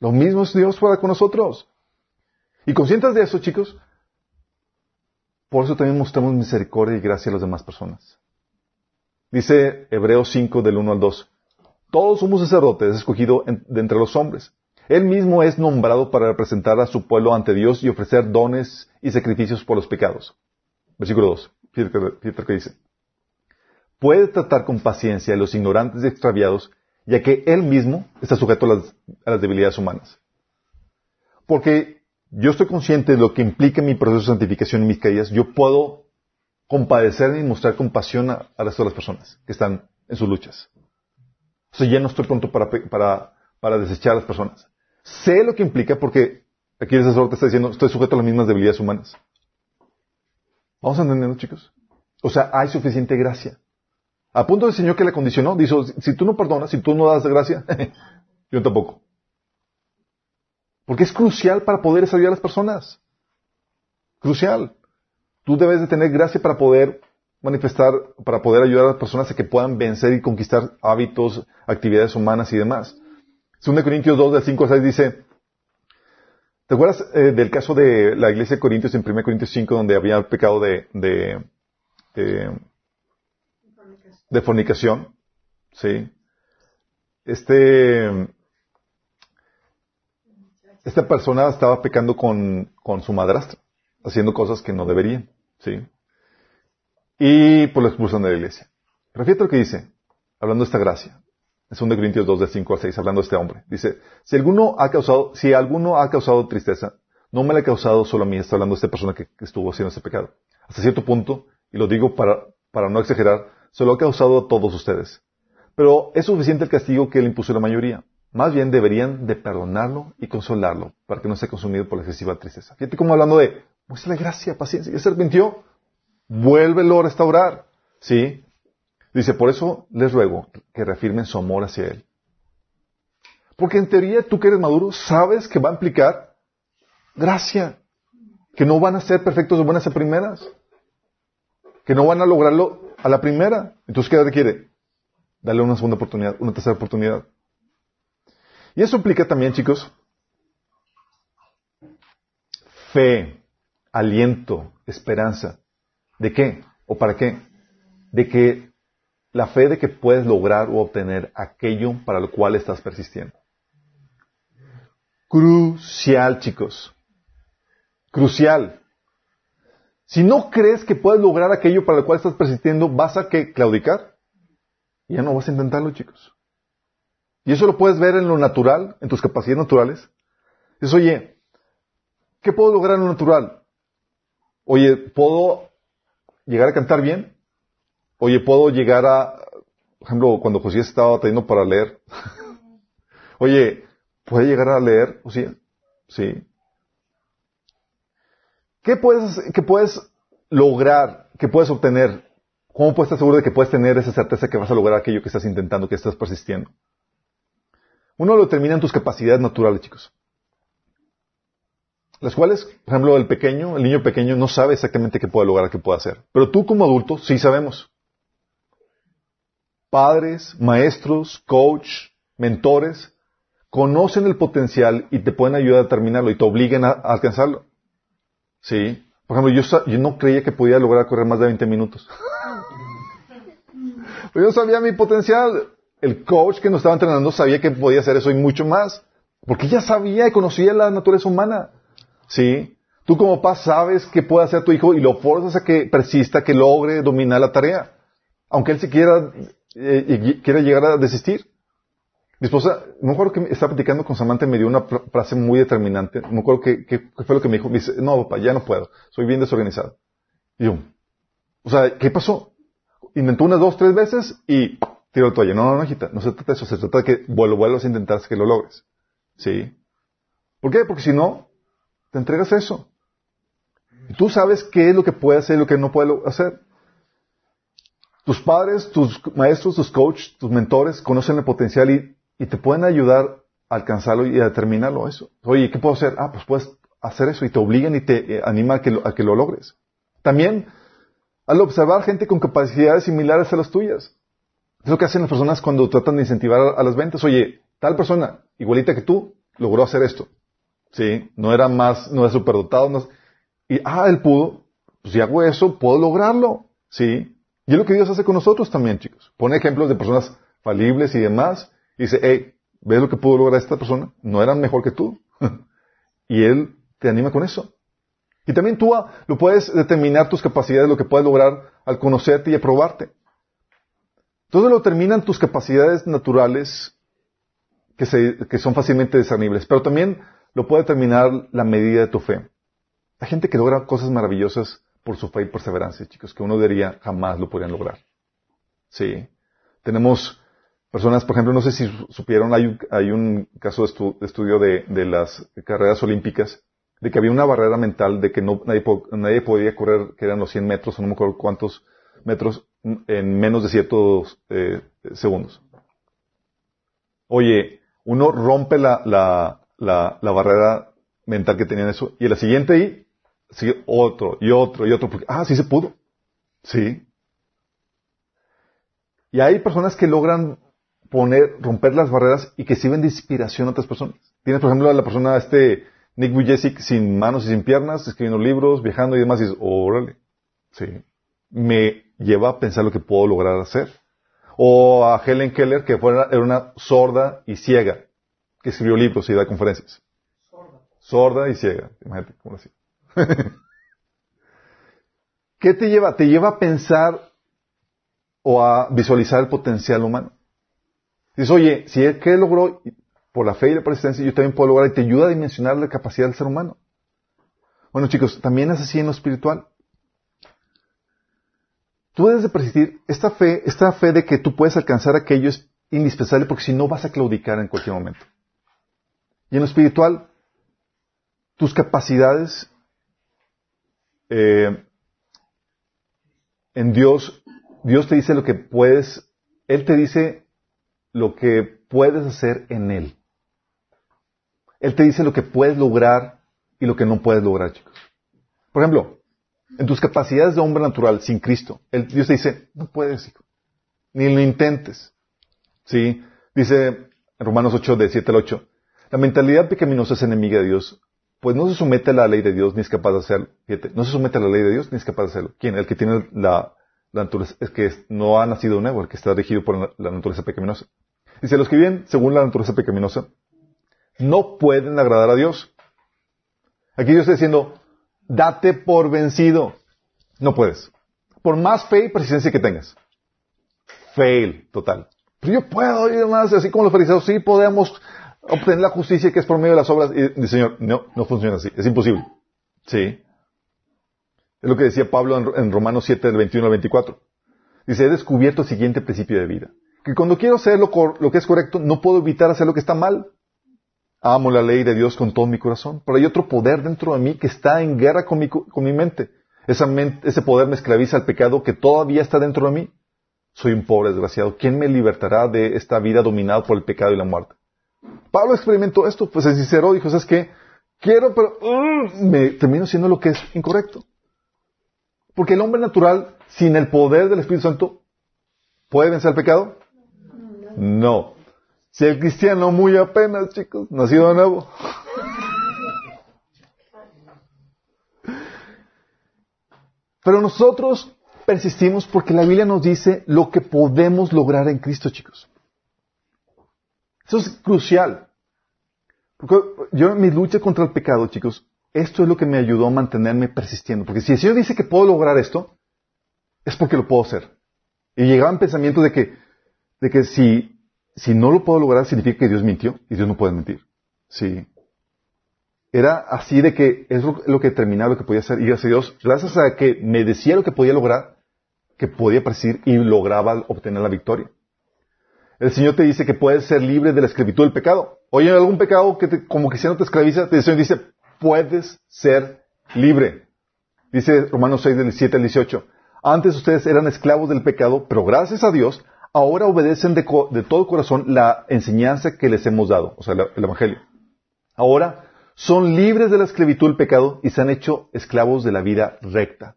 Lo mismo es Dios para con nosotros. Y conscientes de eso, chicos, por eso también mostramos misericordia y gracia a las demás personas. Dice Hebreos 5 del 1 al 2. Todos somos sacerdotes escogido de entre los hombres. Él mismo es nombrado para representar a su pueblo ante Dios y ofrecer dones y sacrificios por los pecados. Versículo 2. Fíjate, que dice. Puede tratar con paciencia a los ignorantes y extraviados, ya que Él mismo está sujeto a las, a las debilidades humanas. Porque yo estoy consciente de lo que implica mi proceso de santificación y mis caídas, yo puedo compadecerme y mostrar compasión a, las personas que están en sus luchas. O sea, ya no estoy pronto para, para, para desechar a las personas. Sé lo que implica porque aquí el sacerdote está diciendo, estoy sujeto a las mismas debilidades humanas. ¿Vamos entendiendo, chicos? O sea, hay suficiente gracia. A punto del Señor que le condicionó, dijo, si tú no perdonas, si tú no das gracia, yo tampoco. Porque es crucial para poder ayudar a las personas. Crucial. Tú debes de tener gracia para poder manifestar, para poder ayudar a las personas a que puedan vencer y conquistar hábitos, actividades humanas y demás. 2 Corintios 2, del 5 al 6 dice, ¿te acuerdas eh, del caso de la iglesia de Corintios en 1 Corintios 5 donde había el pecado de, de fornicación? Sí. Este, esta persona estaba pecando con, con su madrastra, haciendo cosas que no deberían, ¿sí? Y pues lo expulsan de la iglesia. Refiere lo que dice, hablando de esta gracia. Es un de Corintios 2, de 5 al 6, hablando de este hombre. Dice, si alguno ha causado, si alguno ha causado tristeza, no me la ha causado solo a mí, está hablando de esta persona que, estuvo haciendo ese pecado. Hasta cierto punto, y lo digo para, para no exagerar, se lo ha causado a todos ustedes. Pero es suficiente el castigo que le impuso la mayoría. Más bien deberían de perdonarlo y consolarlo para que no sea consumido por la excesiva tristeza. Fíjate cómo hablando de, muéstrale gracia, paciencia. Ya se arrepintió, vuélvelo a restaurar. ¿Sí? Dice, por eso les ruego que reafirmen su amor hacia Él. Porque en teoría tú que eres maduro sabes que va a implicar gracia. Que no van a ser perfectos de buenas a primeras. Que no van a lograrlo a la primera. Entonces, ¿qué requiere? Darle una segunda oportunidad, una tercera oportunidad. Y eso implica también, chicos, fe, aliento, esperanza. ¿De qué? ¿O para qué? De que la fe de que puedes lograr o obtener aquello para lo cual estás persistiendo. Crucial, chicos. Crucial. Si no crees que puedes lograr aquello para lo cual estás persistiendo, vas a que claudicar. Ya no vas a intentarlo, chicos. Y eso lo puedes ver en lo natural, en tus capacidades naturales. Dices, oye, ¿qué puedo lograr en lo natural? Oye, ¿puedo llegar a cantar bien? Oye, ¿puedo llegar a, por ejemplo, cuando José estaba teniendo para leer? Oye, ¿puede llegar a leer José? Sí. ¿Qué puedes, puedes lograr, qué puedes obtener? ¿Cómo puedes estar seguro de que puedes tener esa certeza que vas a lograr aquello que estás intentando, que estás persistiendo? Uno lo determina en tus capacidades naturales, chicos. Las cuales, por ejemplo, el pequeño, el niño pequeño no sabe exactamente qué puede lograr, qué puede hacer. Pero tú como adulto sí sabemos. Padres, maestros, coach, mentores, conocen el potencial y te pueden ayudar a determinarlo y te obligan a, alcanzarlo. Sí. Por ejemplo, yo, yo, no creía que podía lograr correr más de 20 minutos. Yo sabía mi potencial el coach que nos estaba entrenando sabía que podía hacer eso y mucho más. Porque ya sabía y conocía la naturaleza humana. ¿Sí? Tú como papá sabes que puede hacer tu hijo y lo forzas a que persista, que logre dominar la tarea. Aunque él se quiera, eh, quiera llegar a desistir. Mi esposa, me acuerdo que estaba platicando con Samantha y me dio una frase muy determinante. Me acuerdo qué, fue lo que me dijo. Me dice, no papá, ya no puedo. Soy bien desorganizado. Y yo, o sea, ¿qué pasó? Inventó unas dos, tres veces y tiro toalla. No, no, no, hijita, no se trata de eso, se trata de que vuelvas a intentar que lo logres. ¿Sí? ¿Por qué? Porque si no, te entregas eso. Y tú sabes qué es lo que puede hacer y lo que no puede hacer. Tus padres, tus maestros, tus coaches, tus mentores conocen el potencial y, te pueden ayudar a alcanzarlo y a determinarlo eso. Oye, ¿qué puedo hacer? Ah, pues puedes hacer eso y te obligan y te eh, animan a que lo, a que lo logres. También, al observar gente con capacidades similares a las tuyas. Es lo que hacen las personas cuando tratan de incentivar a las ventas. Oye, tal persona, igualita que tú, logró hacer esto. ¿Sí? No era más, no era superdotado. No, y, ah, él pudo. Pues si hago eso, puedo lograrlo. ¿Sí? Y es lo que Dios hace con nosotros también, chicos. Pone ejemplos de personas falibles y demás. Y dice, hey, ¿ves lo que pudo lograr esta persona? No eran mejor que tú. y Él te anima con eso. Y también tú ah, lo puedes determinar tus capacidades, lo que puedes lograr al conocerte y aprobarte. Todo lo terminan tus capacidades naturales que, son fácilmente discernibles, pero también lo puede determinar la medida de tu fe. Hay gente que logra cosas maravillosas por su fe y perseverancia, chicos, que uno diría jamás lo podrían lograr. Sí. Tenemos personas, por ejemplo, no sé si supieron, hay un, caso de, estudio de, las carreras olímpicas, de que había una barrera mental de que no, nadie, nadie podía correr, que eran los 100 metros, o no me acuerdo cuántos metros, en menos de ciertos eh, segundos. Oye, uno rompe la, la, la, la, barrera mental que tenía eso, y en la siguiente ahí, sigue otro, y otro, y otro, porque, ah, sí se pudo. Sí. Y hay personas que logran poner, romper las barreras y que sirven de inspiración a otras personas. Tienes, por ejemplo, a la persona, este Nick Vujicic, sin manos y sin piernas, escribiendo libros, viajando y demás, y dices, órale, sí, me lleva a pensar lo que puedo lograr hacer. O a Helen Keller, que fue, era una sorda y ciega, que escribió libros y da conferencias. Sorda. Sorda y ciega. Imagínate, ¿cómo así? ¿Qué te lleva? Te lleva a pensar o a visualizar el potencial humano. Dices, oye, si él que logró por la fe y la persistencia, yo también puedo lograr y te ayuda a dimensionar la capacidad del ser humano. Bueno, chicos, también es así en lo espiritual. Tú debes de persistir. Esta fe, esta fe de que tú puedes alcanzar aquello es indispensable porque si no vas a claudicar en cualquier momento. Y en lo espiritual, tus capacidades eh, en Dios, Dios te dice lo que puedes, Él te dice lo que puedes hacer en Él. Él te dice lo que puedes lograr y lo que no puedes lograr, chicos. Por ejemplo, en tus capacidades de hombre natural sin Cristo, Dios te dice, no puedes, hijo. Ni lo intentes. ¿Sí? Dice en Romanos 8, de 7 al 8, la mentalidad pecaminosa es enemiga de Dios, pues no se somete a la ley de Dios ni es capaz de hacerlo. Fíjate, no se somete a la ley de Dios ni es capaz de hacerlo. ¿Quién? El que tiene la, naturaleza, es que no ha nacido nuevo, el que está regido por la, naturaleza pecaminosa. Dice, los que viven según la naturaleza pecaminosa no pueden agradar a Dios. Aquí Dios está diciendo, date por vencido. No puedes. Por más fe y persistencia que tengas. Fail, total. Pero yo puedo ir más, así como los fariseos, sí podemos obtener la justicia que es por medio de las obras. Y el Señor, no, no funciona así. Es imposible. Sí. Es lo que decía Pablo en, Romanos 7, del 21 al 24. Dice, he descubierto el siguiente principio de vida. Que cuando quiero hacer lo, que es correcto, no puedo evitar hacer lo que está mal. Amo la ley de Dios con todo mi corazón. Pero hay otro poder dentro de mí que está en guerra con mi, con mi mente. ese poder me esclaviza al pecado que todavía está dentro de mí. Soy un pobre desgraciado. ¿Quién me libertará de esta vida dominada por el pecado y la muerte? Pablo experimentó esto, pues es sincero, dijo, ¿sabes qué? Quiero, pero uh, me termino siendo lo que es incorrecto. Porque el hombre natural, sin el poder del Espíritu Santo, ¿puede vencer el pecado? No. Si el cristiano muy apenas, chicos, nacido de nuevo. Pero nosotros persistimos porque la Biblia nos dice lo que podemos lograr en Cristo, chicos. Eso es crucial. Porque yo en mi lucha contra el pecado, chicos, esto es lo que me ayudó a mantenerme persistiendo. Porque si el Señor dice que puedo lograr esto, es porque lo puedo hacer. Y llegaban pensamientos de que, de que si si no lo puedo lograr, significa que Dios mintió y Dios no puede mentir. Sí. Era así de que es lo, que determinaba lo que podía hacer. Y gracias a Dios, gracias a que me decía lo que podía lograr, que podía percibir y lograba obtener la victoria. El Señor te dice que puedes ser libre de la esclavitud del pecado. Oye, algún pecado que te, como no te esclaviza, el Señor dice, puedes ser libre. Dice Romanos 6, del 7 al 18. Antes ustedes eran esclavos del pecado, pero gracias a Dios, ahora obedecen de, todo corazón la enseñanza que les hemos dado, o sea, el Evangelio. Ahora son libres de la esclavitud del pecado y se han hecho esclavos de la vida recta.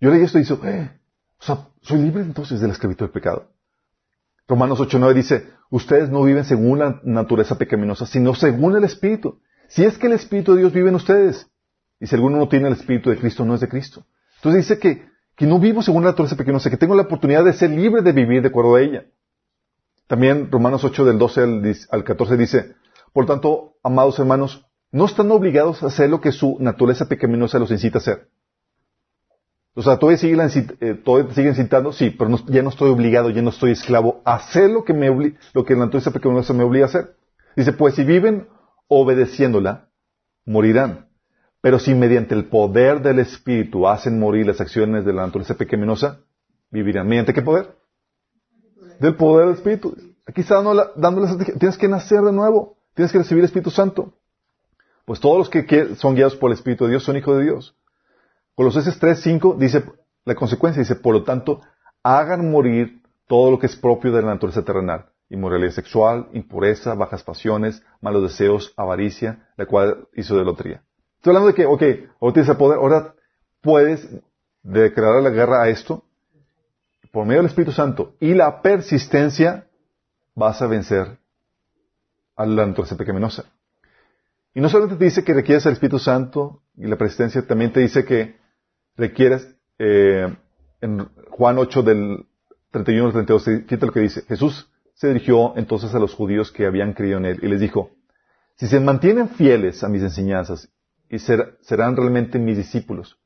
Yo leí esto y digo, eh, o sea, soy libre entonces de la esclavitud del pecado. Romanos 8.9 dice, ustedes no viven según la naturaleza pecaminosa, sino según el Espíritu. Si es que el Espíritu de Dios vive en ustedes, y si alguno no tiene el Espíritu de Cristo, no es de Cristo. Entonces dice que que no vivo según la naturaleza pecaminosa, que tengo la oportunidad de ser libre de vivir de acuerdo a ella. También Romanos 8 del 12 al, 14 dice, por tanto, amados hermanos, no están obligados a hacer lo que su naturaleza pecaminosa los incita a hacer. O sea, todavía siguen, eh, siguen incitando, sí, pero ya no estoy obligado, ya no estoy esclavo a hacer lo que, me lo que la naturaleza pecaminosa me obliga a hacer. Dice, pues si viven obedeciéndola, morirán. Pero si mediante el poder del Espíritu hacen morir las acciones de la naturaleza pecaminosa, vivirán. ¿Mediante qué poder? Del poder del Espíritu. Aquí está dándole, Tienes que nacer de nuevo. Tienes que recibir el Espíritu Santo. Pues todos los que son guiados por el Espíritu de Dios son hijos de Dios. Colosenses 3, 5 dice, la consecuencia dice, por lo tanto, hagan morir todo lo que es propio de la naturaleza terrenal. Inmoralidad sexual, impureza, bajas pasiones, malos deseos, avaricia, la cual hizo de lotería. Estoy hablando de que, ok, ahora tienes el poder, ahora puedes declarar la guerra a esto, por medio del Espíritu Santo y la persistencia, vas a vencer a la naturaleza pecaminosa. Y no solamente te dice que requieres el Espíritu Santo y la persistencia, también te dice que requieres, eh, en Juan 8 del 31 al 32, fíjate lo que dice. Jesús se dirigió entonces a los judíos que habían creído en él y les dijo, si se mantienen fieles a mis enseñanzas y serán realmente mis discípulos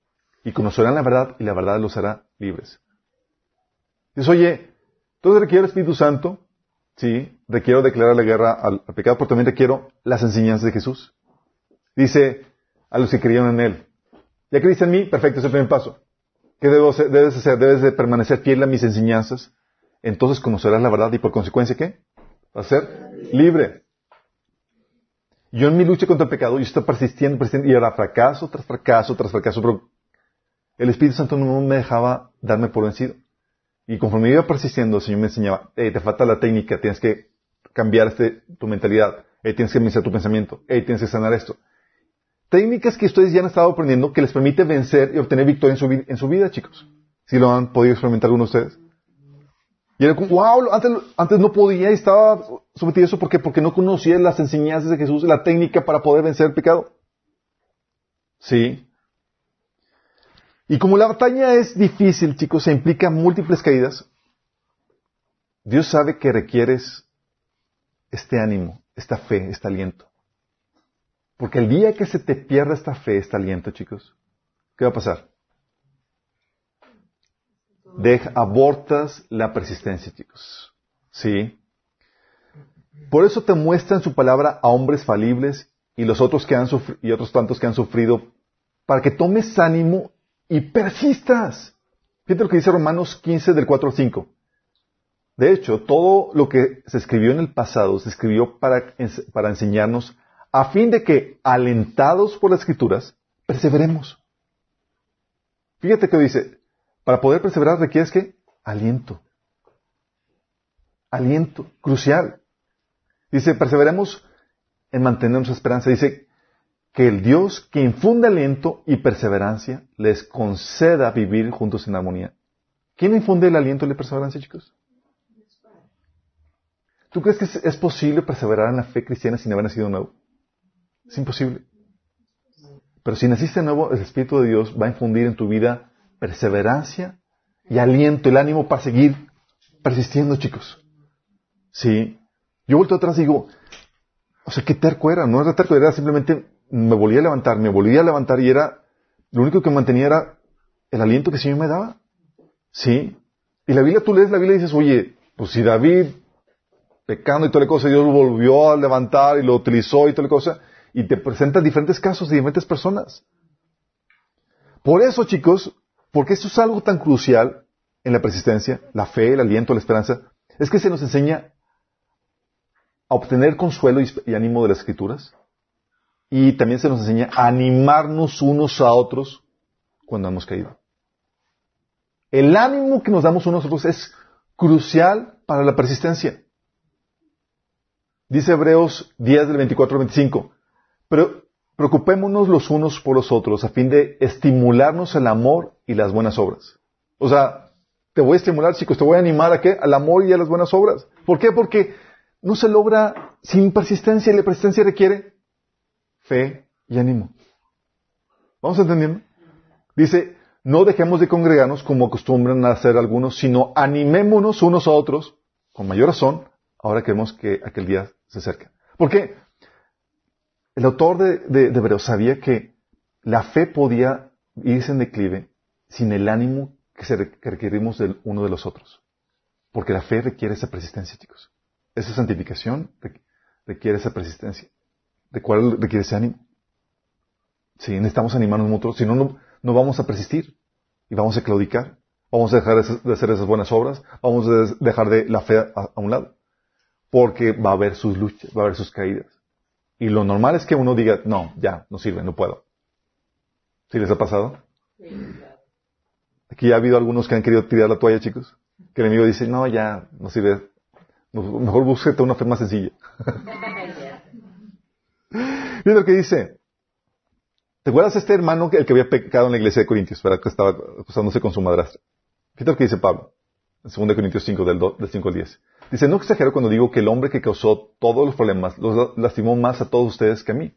y conocerán la verdad y la verdad los hará libres. Dices, oye, entonces requiero el Espíritu Santo, sí, requiero declarar la guerra al, pecado, pero también requiero las enseñanzas de Jesús. Dice a los que creyeron en Él, ya creíste en mí, perfecto, es el primer paso. ¿Qué debo hacer? debes hacer? Debes de permanecer fiel a mis enseñanzas. Entonces conocerás la verdad y por consecuencia, ¿qué? Va a ser libre. Yo en mi lucha contra el pecado, yo estoy persistiendo, persistiendo, y ahora fracaso tras fracaso tras fracaso, pero el Espíritu Santo no me dejaba darme por vencido. Y conforme iba persistiendo, el Señor me enseñaba, te falta la técnica, tienes que cambiar este, tu mentalidad, tienes que iniciar tu pensamiento, tienes que sanar esto. Técnicas que ustedes ya han estado aprendiendo que les permite vencer y obtener victoria en su, en su vida, chicos. Si lo han podido experimentar algunos de ustedes. Y era como, wow, antes, antes no podía y estaba sometido a eso. ¿Por qué? Porque no conocía las enseñanzas de Jesús, la técnica para poder vencer el pecado. Sí. Y como la batalla es difícil, chicos, se implica múltiples caídas, Dios sabe que requieres este ánimo, esta fe, este aliento. Porque el día que se te pierda esta fe, este aliento, chicos, ¿qué va a pasar? Deja, abortas la persistencia, chicos. ¿Sí? Por eso te muestra en su palabra a hombres falibles y los otros que han y otros tantos que han sufrido, para que tomes ánimo y persistas. Fíjate lo que dice Romanos 15 del 4 al 5. De hecho, todo lo que se escribió en el pasado se escribió para, para enseñarnos a fin de que, alentados por las escrituras, perseveremos. Fíjate que dice, para poder perseverar requieres que aliento. Aliento, crucial. Dice, perseveremos en mantener nuestra esperanza. Dice, que el Dios que infunde aliento y perseverancia les conceda vivir juntos en armonía. ¿Quién infunde el aliento y la perseverancia, chicos? ¿Tú crees que es, posible perseverar en la fe cristiana sin haber nacido nuevo? Es imposible. Pero si naciste nuevo, el Espíritu de Dios va a infundir en tu vida perseverancia y aliento, el ánimo para seguir persistiendo, chicos. Sí. Yo vuelto atrás y digo, o sea, qué terco era. No era terco, era simplemente me volvía a levantar, me volvía a levantar y era, lo único que mantenía era el aliento que el Señor me daba. Sí. Y la Biblia, tú lees la Biblia y dices, oye, pues si David, pecando y toda la cosa, Dios lo volvió a levantar y lo utilizó y toda la cosa, y te presenta diferentes casos de diferentes personas. Por eso, chicos, porque esto es algo tan crucial en la persistencia, la fe, el aliento, la esperanza, es que se nos enseña a obtener consuelo y ánimo de las escrituras, y también se nos enseña a animarnos unos a otros cuando hemos caído. El ánimo que nos damos unos a otros es crucial para la persistencia. Dice Hebreos 10 del 24 al 25, pero preocupémonos los unos por los otros a fin de estimularnos el amor y las buenas obras. O sea, te voy a estimular, chicos, te voy a animar a qué? Al amor y a las buenas obras. ¿Por qué? Porque no se logra sin persistencia y la persistencia requiere fe y ánimo. ¿Vamos entendiendo? Dice, no dejemos de congregarnos como acostumbran a hacer algunos, sino animémonos unos a otros, con mayor razón, ahora que vemos que aquel día se acerca. Porque el autor de, de, Hebreos sabía que la fe podía irse en declive sin el ánimo que, se, requerimos del uno de los otros. Porque la fe requiere esa persistencia, chicos. Esa santificación requiere esa persistencia de cuál requiere ese ánimo. Si necesitamos animarnos mutuos, si no, no, vamos a persistir y vamos a claudicar. Vamos a dejar de hacer esas buenas obras, vamos a dejar de la fe a, un lado. Porque va a haber sus luchas, va a haber sus caídas. Y lo normal es que uno diga, no, ya, no sirve, no puedo. ¿Sí les ha pasado? Aquí ha habido algunos que han querido tirar la toalla, chicos. Que el enemigo dice, no, ya, no sirve. Mejor búsquete una fe más sencilla. Mira lo que dice. ¿Te acuerdas de este hermano, el que había pecado en la iglesia de Corintios, para que estaba acusándose con su madrastra? Fíjate lo que dice Pablo. En 2 Corintios 5, del, 5 al 10. Dice, no exagero cuando digo que el hombre que causó todos los problemas los lastimó más a todos ustedes que a mí.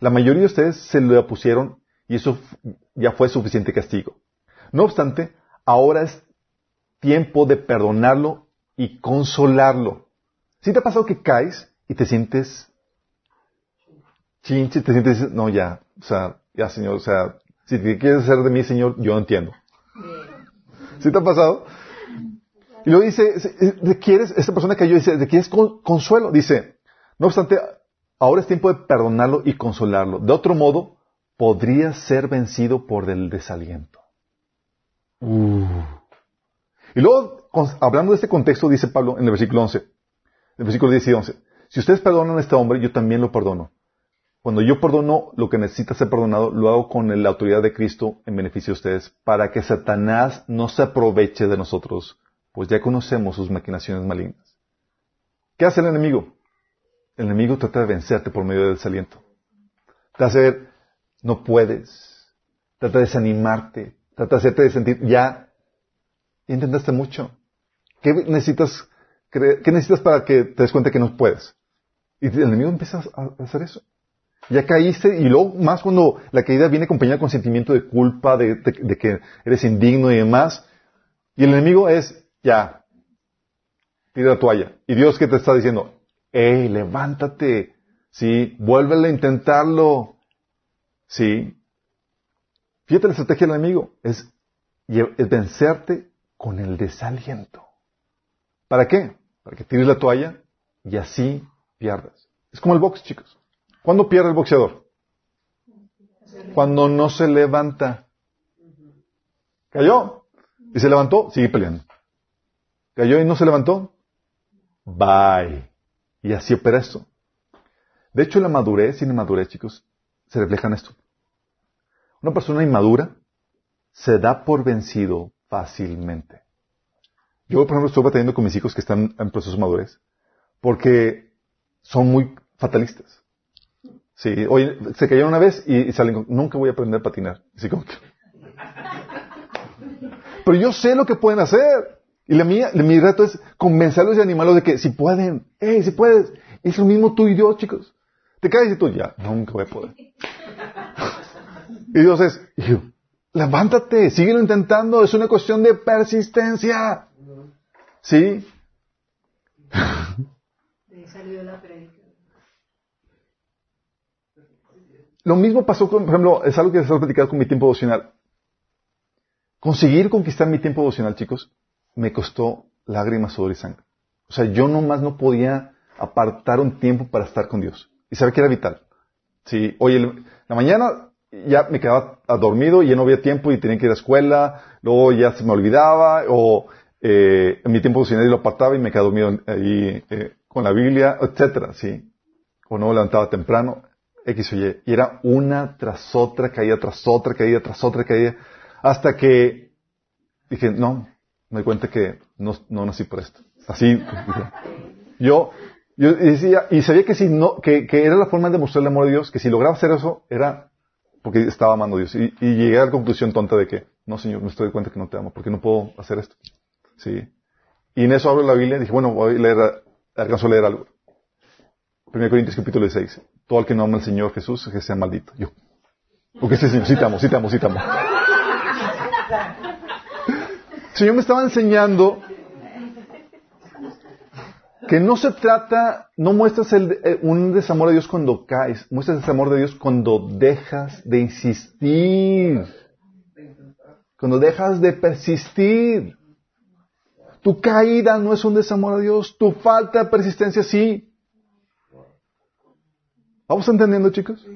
La mayoría de ustedes se lo opusieron y eso ya fue suficiente castigo. No obstante, ahora es tiempo de perdonarlo y consolarlo. Si te ha pasado que caes y te sientes chinche, te sientes, no, ya, o sea, ya, Señor, o sea, si te quieres hacer de mí, Señor, yo entiendo. ¿Sí te ha pasado? Y luego dice, ¿quieres, esta persona que yo dice, ¿quieres consuelo? Dice, no obstante, ahora es tiempo de perdonarlo y consolarlo. De otro modo, podría ser vencido por el desaliento. Uh. Y luego, hablando de este contexto, dice Pablo en el versículo 11, en el versículo 10 y 11, si ustedes perdonan a este hombre, yo también lo perdono. Cuando yo perdono lo que necesita ser perdonado, lo hago con la autoridad de Cristo en beneficio de ustedes, para que Satanás no se aproveche de nosotros, pues ya conocemos sus maquinaciones malignas. ¿Qué hace el enemigo? El enemigo trata de vencerte por medio del desaliento. Te hace ver, no puedes. Trata de desanimarte. Trata de hacerte sentir, ya, intentaste mucho. ¿Qué necesitas, qué necesitas para que te des cuenta que no puedes? Y el enemigo empieza a hacer eso. Ya caíste y luego más cuando la caída viene acompañada con sentimiento de culpa, de, que eres indigno y demás. Y el enemigo es, ya, tira la toalla. Y Dios que te está diciendo, hey, levántate, sí, vuélvele a intentarlo, sí. Fíjate la estrategia del enemigo, es, vencerte con el desaliento. ¿Para qué? Para que tires la toalla y así pierdas. Es como el box, chicos. ¿Cuándo pierde el boxeador? Cuando no se levanta. ¿Cayó? ¿Y se levantó? Sigue peleando. ¿Cayó y no se levantó? Bye. Y así opera esto. De hecho, la madurez y la inmadurez, chicos, se reflejan en esto. Una persona inmadura se da por vencido fácilmente. Yo, por ejemplo, estoy batallando con mis hijos que están en proceso de madurez porque son muy fatalistas. Sí, oye, se cayeron una vez y, salen nunca voy a aprender a patinar. Así como que... Pero yo sé lo que pueden hacer. Y la mía, mi reto es convencerlos y animarlos de que si pueden, hey, si puedes. Es lo mismo tú y Dios, chicos. Te caes y tú, ya, nunca voy a poder. y Dios es, levántate, síguelo intentando, es una cuestión de persistencia. ¿Sí? salió la Lo mismo pasó con, por ejemplo, es algo que les he platicado con mi tiempo devocional. Conseguir conquistar mi tiempo devocional, chicos, me costó lágrimas, sudor y sangre. O sea, yo nomás no podía apartar un tiempo para estar con Dios. Y saber que era vital. Sí, oye, la mañana ya me quedaba dormido y ya no había tiempo y tenía que ir a la escuela, luego ya se me olvidaba, o eh, en mi tiempo devocional lo apartaba y me quedaba dormido ahí eh, con la Biblia, etcétera, sí. O no me levantaba temprano. X o Y. Y era una tras otra caída, tras otra caída, tras otra caída, hasta que dije, no, me di cuenta que no, no nací por esto. Así, yo, yo decía, y sabía que si no, que, que, era la forma de demostrar el amor de Dios, que si lograba hacer eso, era porque estaba amando a Dios. Y, llegué a la conclusión tonta de que, no Señor, me estoy de cuenta que no te amo, porque no puedo hacer esto. Sí. Y en eso abro la Biblia y dije, bueno, voy a leer, alcanzo a leer algo. 1 Corintios capítulo 6. Todo el que no ama al Señor Jesús, que sea maldito. Yo. Porque ese Señor, citamos, citamos, citamos. Señor me estaba enseñando que no se trata, no muestras el, eh, un desamor de Dios cuando caes, muestras el desamor de Dios cuando dejas de insistir, cuando dejas de persistir. Tu caída no es un desamor a Dios, tu falta de persistencia sí. ¿Vamos entendiendo, chicos?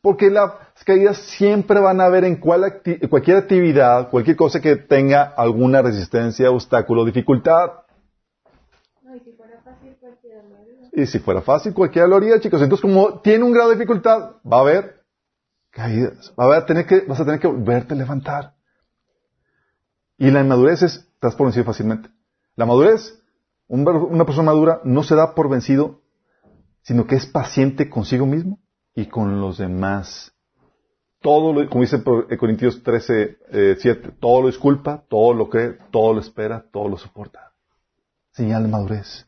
Porque las caídas siempre van a haber en cualquier actividad, cualquier cosa que tenga alguna resistencia, obstáculo, dificultad. y si fuera fácil, cualquiera lo haría. Y si fuera fácil, cualquiera lo haría, chicos. Entonces, como tiene un grado de dificultad, va a haber caídas. Va a haber, tener que, vas a tener que volverte a levantar. Y la inmadurez es, estás por vencido fácilmente. La madurez, una persona madura no se da por vencido sino que es paciente consigo mismo y con los demás. todo lo, como dice Corintios 13, eh, 7, todo lo disculpa, todo lo cree, todo lo espera, todo lo soporta. Señal de madurez.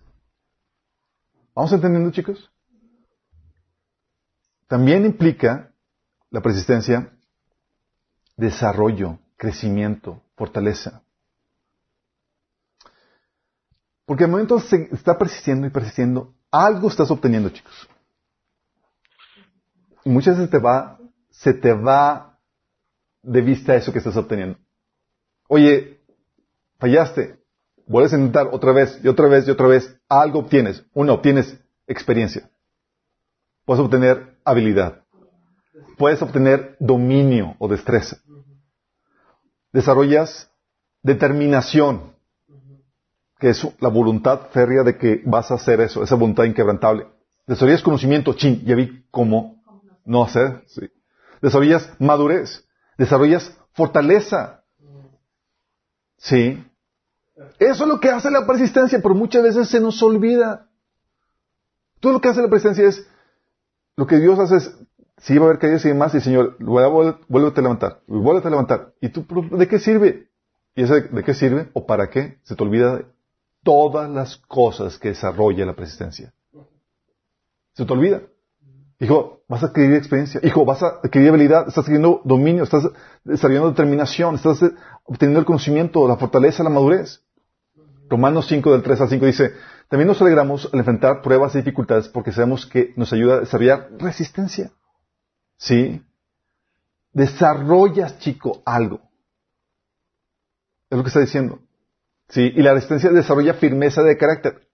¿Vamos entendiendo, chicos? También implica la persistencia desarrollo, crecimiento, fortaleza. Porque al momento se está persistiendo y persistiendo, algo estás obteniendo, chicos. Muchas veces te va, se te va de vista eso que estás obteniendo. Oye, fallaste, vuelves a intentar otra vez y otra vez y otra vez, algo obtienes. Uno, obtienes experiencia. Puedes obtener habilidad. Puedes obtener dominio o destreza. Desarrollas determinación, que es la voluntad férrea de que vas a hacer eso, esa voluntad inquebrantable. Desarrollas conocimiento, chin, ya vi cómo no hacer. Sí. Desarrollas madurez, desarrollas fortaleza. Sí. Eso es lo que hace la persistencia, pero muchas veces se nos olvida. Todo lo que hace la persistencia es, lo que Dios hace es, si va a haber caídas y demás, y Señor, vuélvete a levantar, vuélvete a levantar. ¿Y tú, de qué sirve? ¿Y ese de qué sirve o para qué? Se te olvida todas las cosas que desarrolla la persistencia. Se te olvida. Hijo, vas a adquirir experiencia. Hijo, vas a adquirir habilidad. Estás adquiriendo dominio. Estás desarrollando determinación. Estás eh, obteniendo el conocimiento, la fortaleza, la madurez. Romanos 5 del 3 al 5 dice, también nos alegramos al enfrentar pruebas y dificultades porque sabemos que nos ayuda a desarrollar resistencia. ¿Sí? Desarrollas, chico, algo. Es lo que está diciendo. ¿Sí? Y la resistencia desarrolla firmeza de carácter.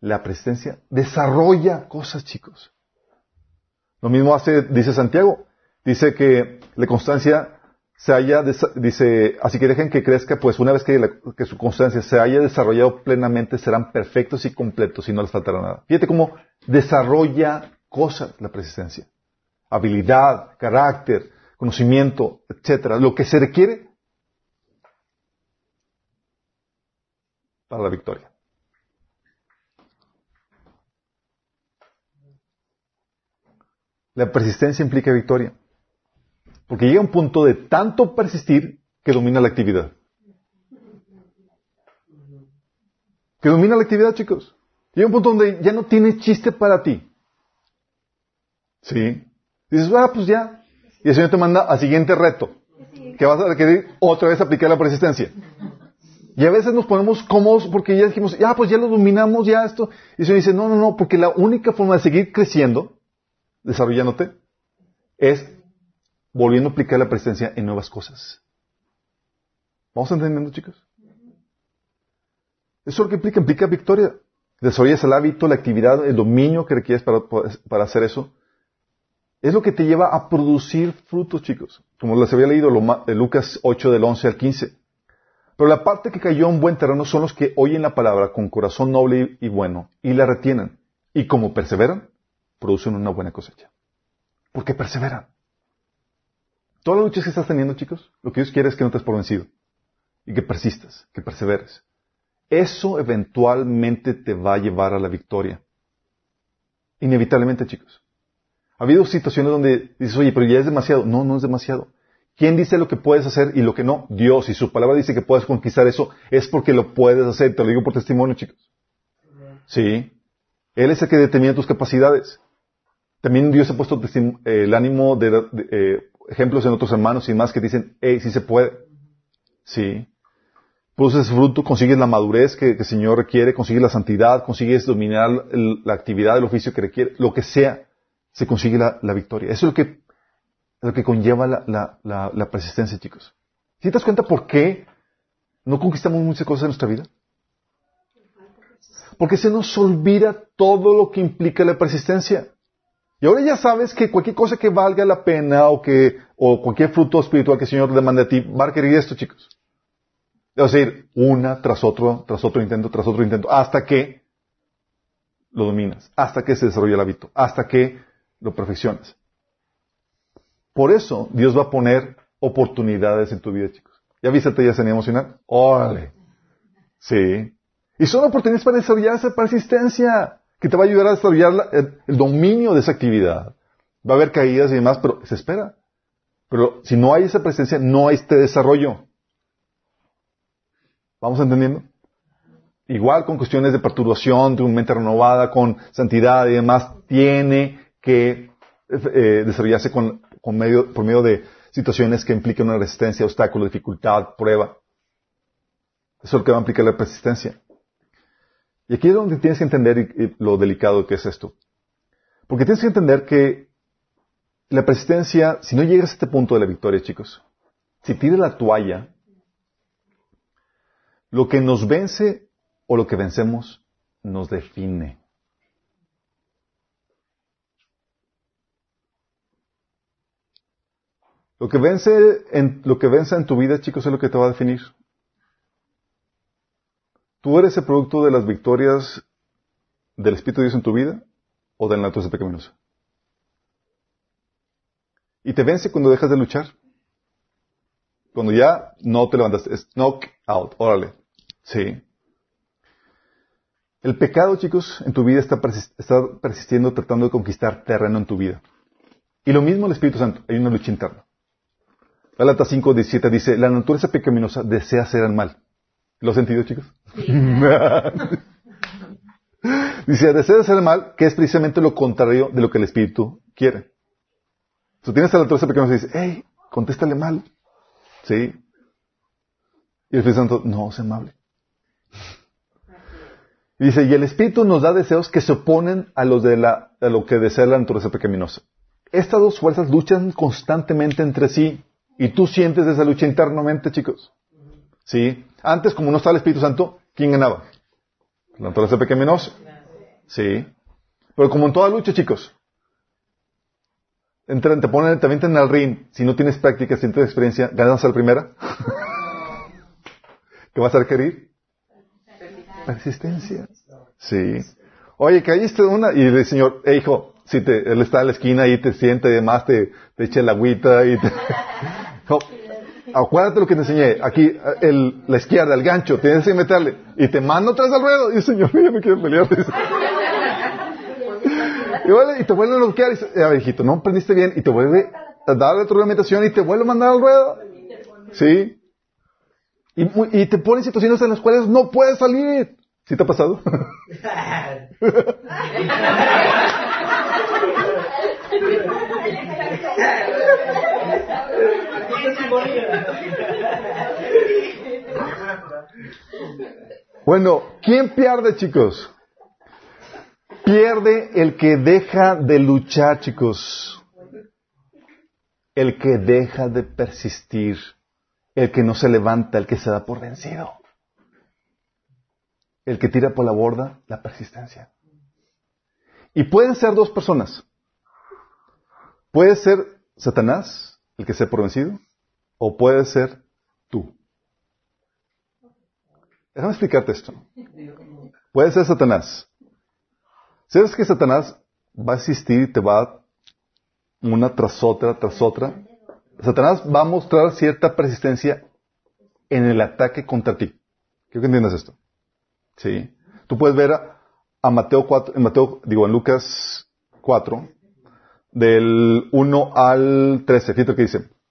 La persistencia desarrolla cosas, chicos. Lo mismo hace, dice Santiago. Dice que la constancia se haya, dice, así que dejen que crezca, pues una vez que su constancia se haya desarrollado plenamente, serán perfectos y completos y no les faltará nada. Fíjate cómo desarrolla cosas la persistencia. Habilidad, carácter, conocimiento, etcétera. Lo que se requiere para la victoria. La persistencia implica victoria. Porque llega un punto de tanto persistir que domina la actividad. Que domina la actividad, chicos. Llega un punto donde ya no tiene chiste para ti. ¿Sí? Dices, ah, pues ya. Y el Señor te manda al siguiente reto. Que vas a requerir otra vez aplicar la persistencia. Y a veces nos ponemos cómodos porque ya dijimos, ya, pues ya lo dominamos, ya esto. Y el Señor dice, no, no, no, porque la única forma de seguir creciendo, desarrollándote, es volviendo a aplicar la persistencia en nuevas cosas. ¿Vamos entendiendo, chicos? Eso es lo que implica, implica victoria. Desarrollas el hábito, la actividad, el dominio que requieres para, para hacer eso. Es lo que te lleva a producir frutos, chicos. Como les había leído Lucas 8 del 11 al 15. Pero la parte que cayó en buen terreno son los que oyen la palabra con corazón noble y bueno y la retienen. Y como perseveran, producen una buena cosecha. Porque perseveran. Todas las luchas que estás teniendo, chicos, lo que Dios quiere es que no te des por vencido. Y que persistas, que perseveres. Eso eventualmente te va a llevar a la victoria. Inevitablemente, chicos. Ha habido situaciones donde dices, oye, pero ya es demasiado. No, no es demasiado. ¿Quién dice lo que puedes hacer y lo que no? Dios. Y su palabra dice que puedes conquistar eso, es porque lo puedes hacer. Te lo digo por testimonio, chicos. Sí. Él es el que determina tus capacidades. También Dios ha puesto eh, el ánimo de, eh, ejemplos en otros hermanos y más que dicen, hey, sí se puede. Sí. Produces fruto, consigues la madurez que, el Señor requiere, consigues la santidad, consigues dominar el- la actividad del oficio que requiere, lo que sea, se consigue la, victoria. Eso es lo que, lo que conlleva la persistencia, chicos. ¿Sí te das cuenta por qué no conquistamos muchas cosas en nuestra vida? Porque se nos olvida todo lo que implica la persistencia. Y ahora ya sabes que cualquier cosa que valga la pena o que, o cualquier fruto espiritual que el Señor demande a ti, va a requerir esto, chicos. Es decir, una tras otro, tras otro intento, tras otro intento, hasta que lo dominas, hasta que se desarrolla el hábito, hasta que lo perfeccionas. Por eso Dios va a poner oportunidades en tu vida, chicos. ¿Ya viste te ya se emocional? Órale. Sí. Y son oportunidades para desarrollar esa persistencia, que te va a ayudar a desarrollar la- el, dominio de esa actividad. Va a haber caídas y demás, pero se espera. Pero si no hay esa presencia, no hay este desarrollo. ¿Vamos entendiendo? Igual con cuestiones de perturbación, de mente renovada, con santidad y demás, tiene que eh, desarrollarse con, medio, por medio de situaciones que impliquen una resistencia, obstáculo, dificultad, prueba. Eso es lo que va a implicar la persistencia. Y aquí es donde tienes que entender lo delicado que es esto. Porque tienes que entender que la persistencia, si no llegas a este punto de la victoria, chicos, si tires la toalla, lo que nos vence o lo que vencemos nos define. Lo que vence en, lo que vence en tu vida, chicos, es lo que te va a definir. ¿Tú eres el producto de las victorias del Espíritu de Dios en tu vida o de la naturaleza pecaminosa? Y te vence cuando dejas de luchar. Cuando ya no te levantas, es knock out, órale. Sí. El pecado, chicos, en tu vida está, persistiendo tratando de conquistar terreno en tu vida. Y lo mismo el Espíritu Santo, hay una lucha interna. Gálatas 5, 17 dice, la naturaleza pecaminosa desea hacer el mal. ¿Lo sentido, chicos? dice, desea hacer el mal, que es precisamente lo contrario de lo que el Espíritu quiere. Tú tienes a la naturaleza pecaminosa y dices, hey, contéstale mal. ¿Sí? Y el Espíritu Santo, no, sé amable. Y dice, y el Espíritu nos da deseos que se oponen a, los de la, a lo que desea la naturaleza pecaminosa. Estas dos fuerzas luchan constantemente entre sí. Y tú sientes esa lucha internamente, chicos. ¿Sí? Antes, como no estaba el Espíritu Santo, ¿quién ganaba? La naturaleza pecaminosa. Sí. Pero como en toda lucha, chicos, entran, te ponen, te en el ring, si no tienes práctica, si no tienes experiencia, ganas a la primera. ¿Qué vas a requerir? Persistencia. Sí. Oye, caíste una, y el Señor, eh, hijo, si te, él está en la esquina y te siente y demás, te, te echa la agüita y te... acuérdate lo que te enseñé. Aquí, el, la izquierda, el gancho, tienes que meterle. Y te mando atrás al ruedo. Y el Señor, ya me quiero pelear. y, te vuelve a bloquear. Y dice, a ver, hijito, no aprendiste bien. Y te vuelve a dar la retroalimentación y te vuelve a mandar al ruedo. ¿Sí? Y, y te pone en situaciones en las cuales no puedes salir. ¿Sí te ha pasado? Bueno, ¿quién pierde, chicos? Pierde el que deja de luchar, chicos. El que deja de persistir. El que no se levanta, el que se da por vencido. El que tira por la borda, la persistencia. Y pueden ser dos personas. Puede ser Satanás, el que se ha por vencido, o puede ser tú. Déjame explicarte esto. Puede ser Satanás. ¿Sabes que Satanás va a existir y te va una tras otra, tras otra? Satanás va a mostrar cierta persistencia en el ataque contra ti. Quiero que entiendas esto. ¿Sí? Tú puedes ver a, Mateo 4, en Mateo, digo, en Lucas 4, del 1 al 13. Fíjate que dice.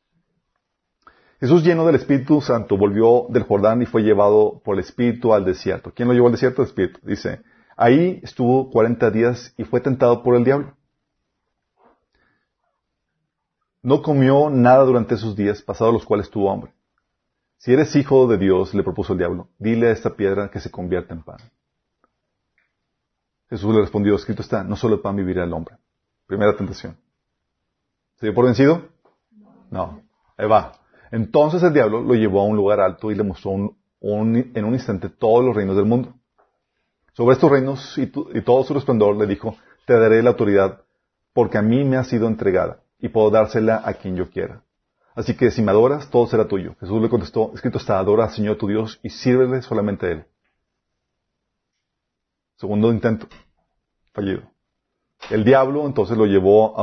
Jesús lleno del Espíritu Santo volvió del Jordán y fue llevado por el Espíritu al desierto. ¿Quién lo llevó al desierto? El Espíritu. Dice, ahí estuvo 40 días y fue tentado por el diablo. No comió nada durante esos días, pasados los cuales tuvo hambre. Si eres hijo de Dios, le propuso el diablo, dile a esta piedra que se convierta en pan. Jesús le respondió, escrito está, no solo el pan vivirá el hombre. Primera tentación. ¿Se dio por vencido? No. Ahí va. Entonces el diablo lo llevó a un lugar alto y le mostró en un instante todos los reinos del mundo. Sobre estos reinos y, todo su resplandor le dijo, te daré la autoridad porque a mí me ha sido entregada y puedo dársela a quien yo quiera. Así que si me adoras, todo será tuyo. Jesús le contestó, escrito está, adora al Señor tu Dios y sírvele solamente a Él. Segundo intento, fallido. El diablo entonces lo llevó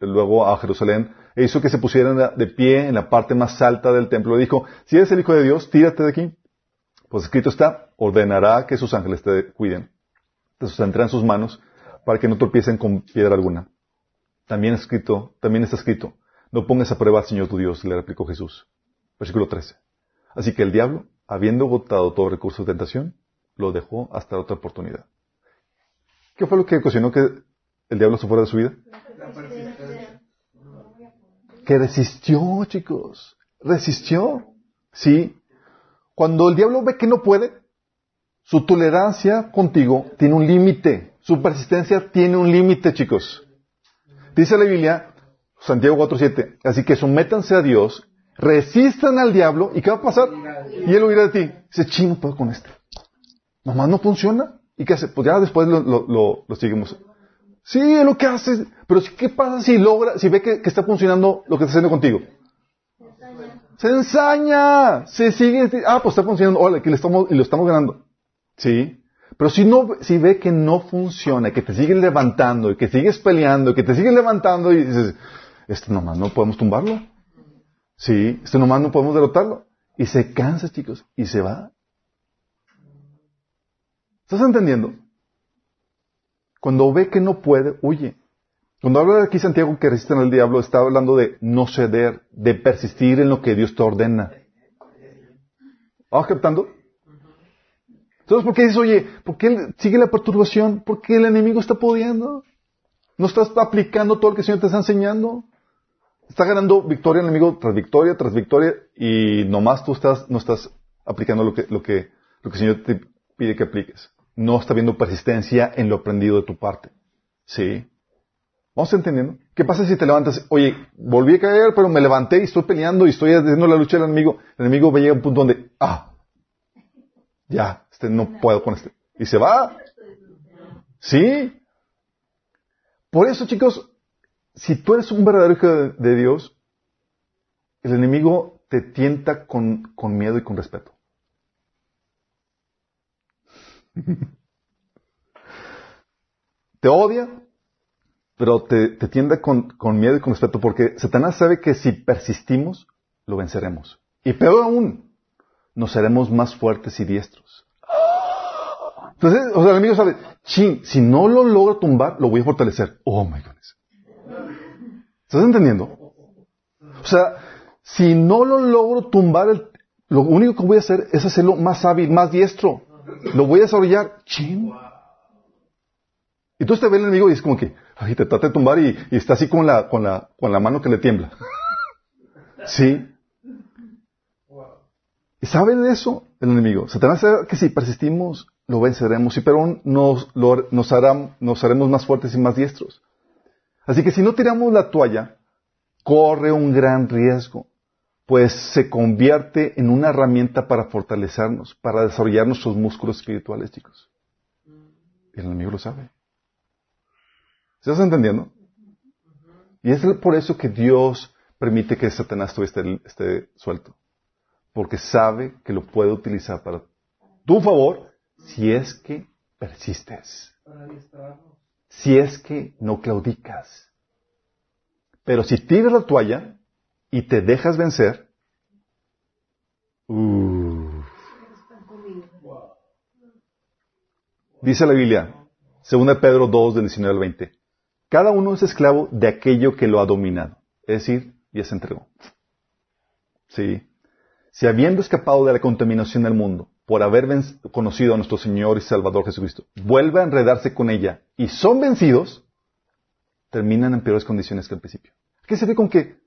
luego a Jerusalén e hizo que se pusieran de pie en la parte más alta del templo. Le dijo, si eres el Hijo de Dios, tírate de aquí. Pues escrito está, ordenará que sus ángeles te cuiden. Te sostendrán sus manos para que no tropiecen con piedra alguna. También escrito, también está escrito, No pongas a prueba al Señor tu Dios, le replicó Jesús. Versículo 13. Así que el diablo, habiendo agotado todo recurso de tentación, lo dejó hasta otra oportunidad. ¿Qué fue lo que ocasionó que el diablo se fuera de su vida? Que resistió, chicos. Resistió. Sí. Cuando el diablo ve que no puede, su tolerancia contigo tiene un límite. Su persistencia tiene un límite, chicos. Dice la Biblia, Santiago 4.7, así que sométanse a Dios, resistan al diablo, ¿y qué va a pasar? Y él huirá de ti. Dice, chino, puedo con este. Nomás no funciona. ¿Y qué hace? Pues ya después lo, lo, lo, seguimos. Sí, es lo que hace. Pero ¿qué pasa si logra, si ve que, está funcionando lo que está haciendo contigo? Se ensaña. Se sigue. Ah, pues está funcionando. Hola, que le estamos, y lo estamos ganando. Sí. Pero si no, si ve que no funciona, que te sigues levantando, y que sigues peleando, que te sigues levantando, y dices, este nomás no podemos tumbarlo. Sí, este nomás no podemos derrotarlo. Y se cansa, chicos, y se va. ¿Estás entendiendo? Cuando ve que no puede, huye. Cuando habla aquí Santiago que resisten al diablo, está hablando de no ceder, de persistir en lo que Dios te ordena. ¿Vas captando? Entonces, ¿por qué dices, oye, por qué sigue la perturbación? Porque el enemigo está pudiendo. No estás aplicando todo lo que el Señor te está enseñando. Está ganando victoria el enemigo tras victoria, tras victoria, y nomás tú estás, no estás aplicando lo que, lo que el Señor te pide que apliques. No está viendo persistencia en lo aprendido de tu parte. ¿Sí? ¿Vamos entendiendo? ¿Qué pasa si te levantas? Oye, volví a caer, pero me levanté y estoy peleando y estoy haciendo la lucha del enemigo. El enemigo va a a un punto donde, ah, ya, este no puedo con este. Y se va. ¿Sí? Por eso, chicos, si tú eres un verdadero hijo de, Dios, el enemigo te tienta con, con miedo y con respeto. te odia, pero te, con, con, miedo y con respeto porque Satanás sabe que si persistimos, lo venceremos. Y peor aún, nos seremos más fuertes y diestros. Entonces, o sea, el enemigo sabe, ching, si no lo logro tumbar, lo voy a fortalecer. Oh my goodness. ¿Estás entendiendo? O sea, si no lo logro tumbar, lo único que voy a hacer es hacerlo más hábil, más diestro. Lo voy a desarrollar. Chin. Y tú te ves el enemigo y es como que, ay, te trata de tumbar y, está así con la, con la, con la mano que le tiembla. ¿Sí? ¿Y saben eso el enemigo? Satanás sabe que si persistimos, lo venceremos. Y pero nos, nos, hará, nos haremos más fuertes y más diestros. Así que si no tiramos la toalla, corre un gran riesgo, pues se convierte en una herramienta para fortalecernos, para desarrollar nuestros músculos espirituales, chicos. Y el enemigo lo sabe. ¿Estás entendiendo? Y es por eso que Dios permite que Satanás esté, esté suelto. Porque sabe que lo puede utilizar para tu favor si es que persistes. Si es que no claudicas. Pero si tiras la toalla y te dejas vencer, dice la Biblia, 2 Pedro 2 del 19 al 20, cada uno es esclavo de aquello que lo ha dominado, es decir, ya se entregó. Sí. Si habiendo escapado de la contaminación del mundo, por haber conocido a nuestro Señor y Salvador Jesucristo, vuelve a enredarse con ella y son vencidos, terminan en peores condiciones que al principio. ¿Qué se ve con que,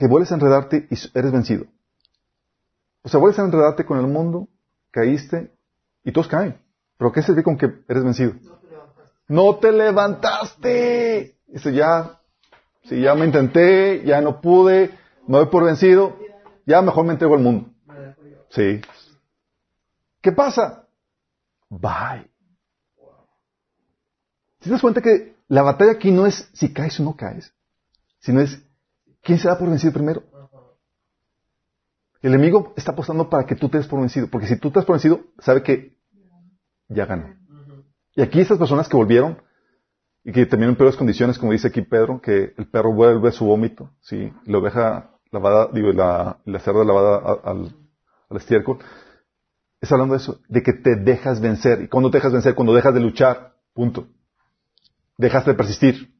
que vuelves a enredarte y eres vencido? O sea, vuelves a enredarte con el mundo, caíste y todos caen. ¿Pero qué se ve con que eres vencido? No te levantaste. Dice, ya, si ya me intenté, ya no pude, me doy por vencido, ya mejor me entrego al mundo. Sí, ¿Qué pasa? Bye. ¿Te das cuenta que la batalla aquí no es si caes o no caes, sino es quién se da por vencido primero? El enemigo está apostando para que tú te des por vencido, porque si tú te das por vencido, sabe que ya ganó. Y aquí estas personas que volvieron y que terminaron en peores condiciones, como dice aquí Pedro, que el perro vuelve su vómito, ¿sí? la oveja lavada, digo, la, la cerda lavada al, al estiércol, Está hablando de eso, de que te dejas vencer. ¿Y cuando te dejas vencer? Cuando dejas de luchar. Punto. Dejas de persistir.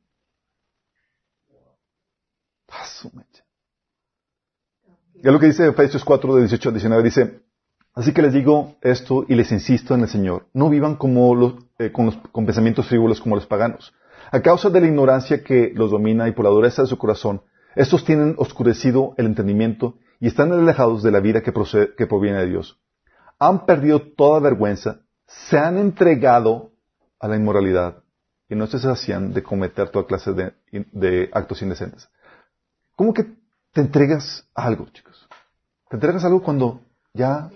Y lo que dice Efesios 4, de 18 a 19, dice, así que les digo esto y les insisto en el Señor, no vivan como los, eh, con, los, con pensamientos frívolos como los paganos. A causa de la ignorancia que los domina y por la dureza de su corazón, estos tienen oscurecido el entendimiento y están alejados de la vida que, proviene de Dios. Han perdido toda vergüenza, se han entregado a la inmoralidad y no se hacían de cometer toda clase de actos indecentes. ¿Cómo que te entregas a algo, chicos? Te entregas a algo cuando ya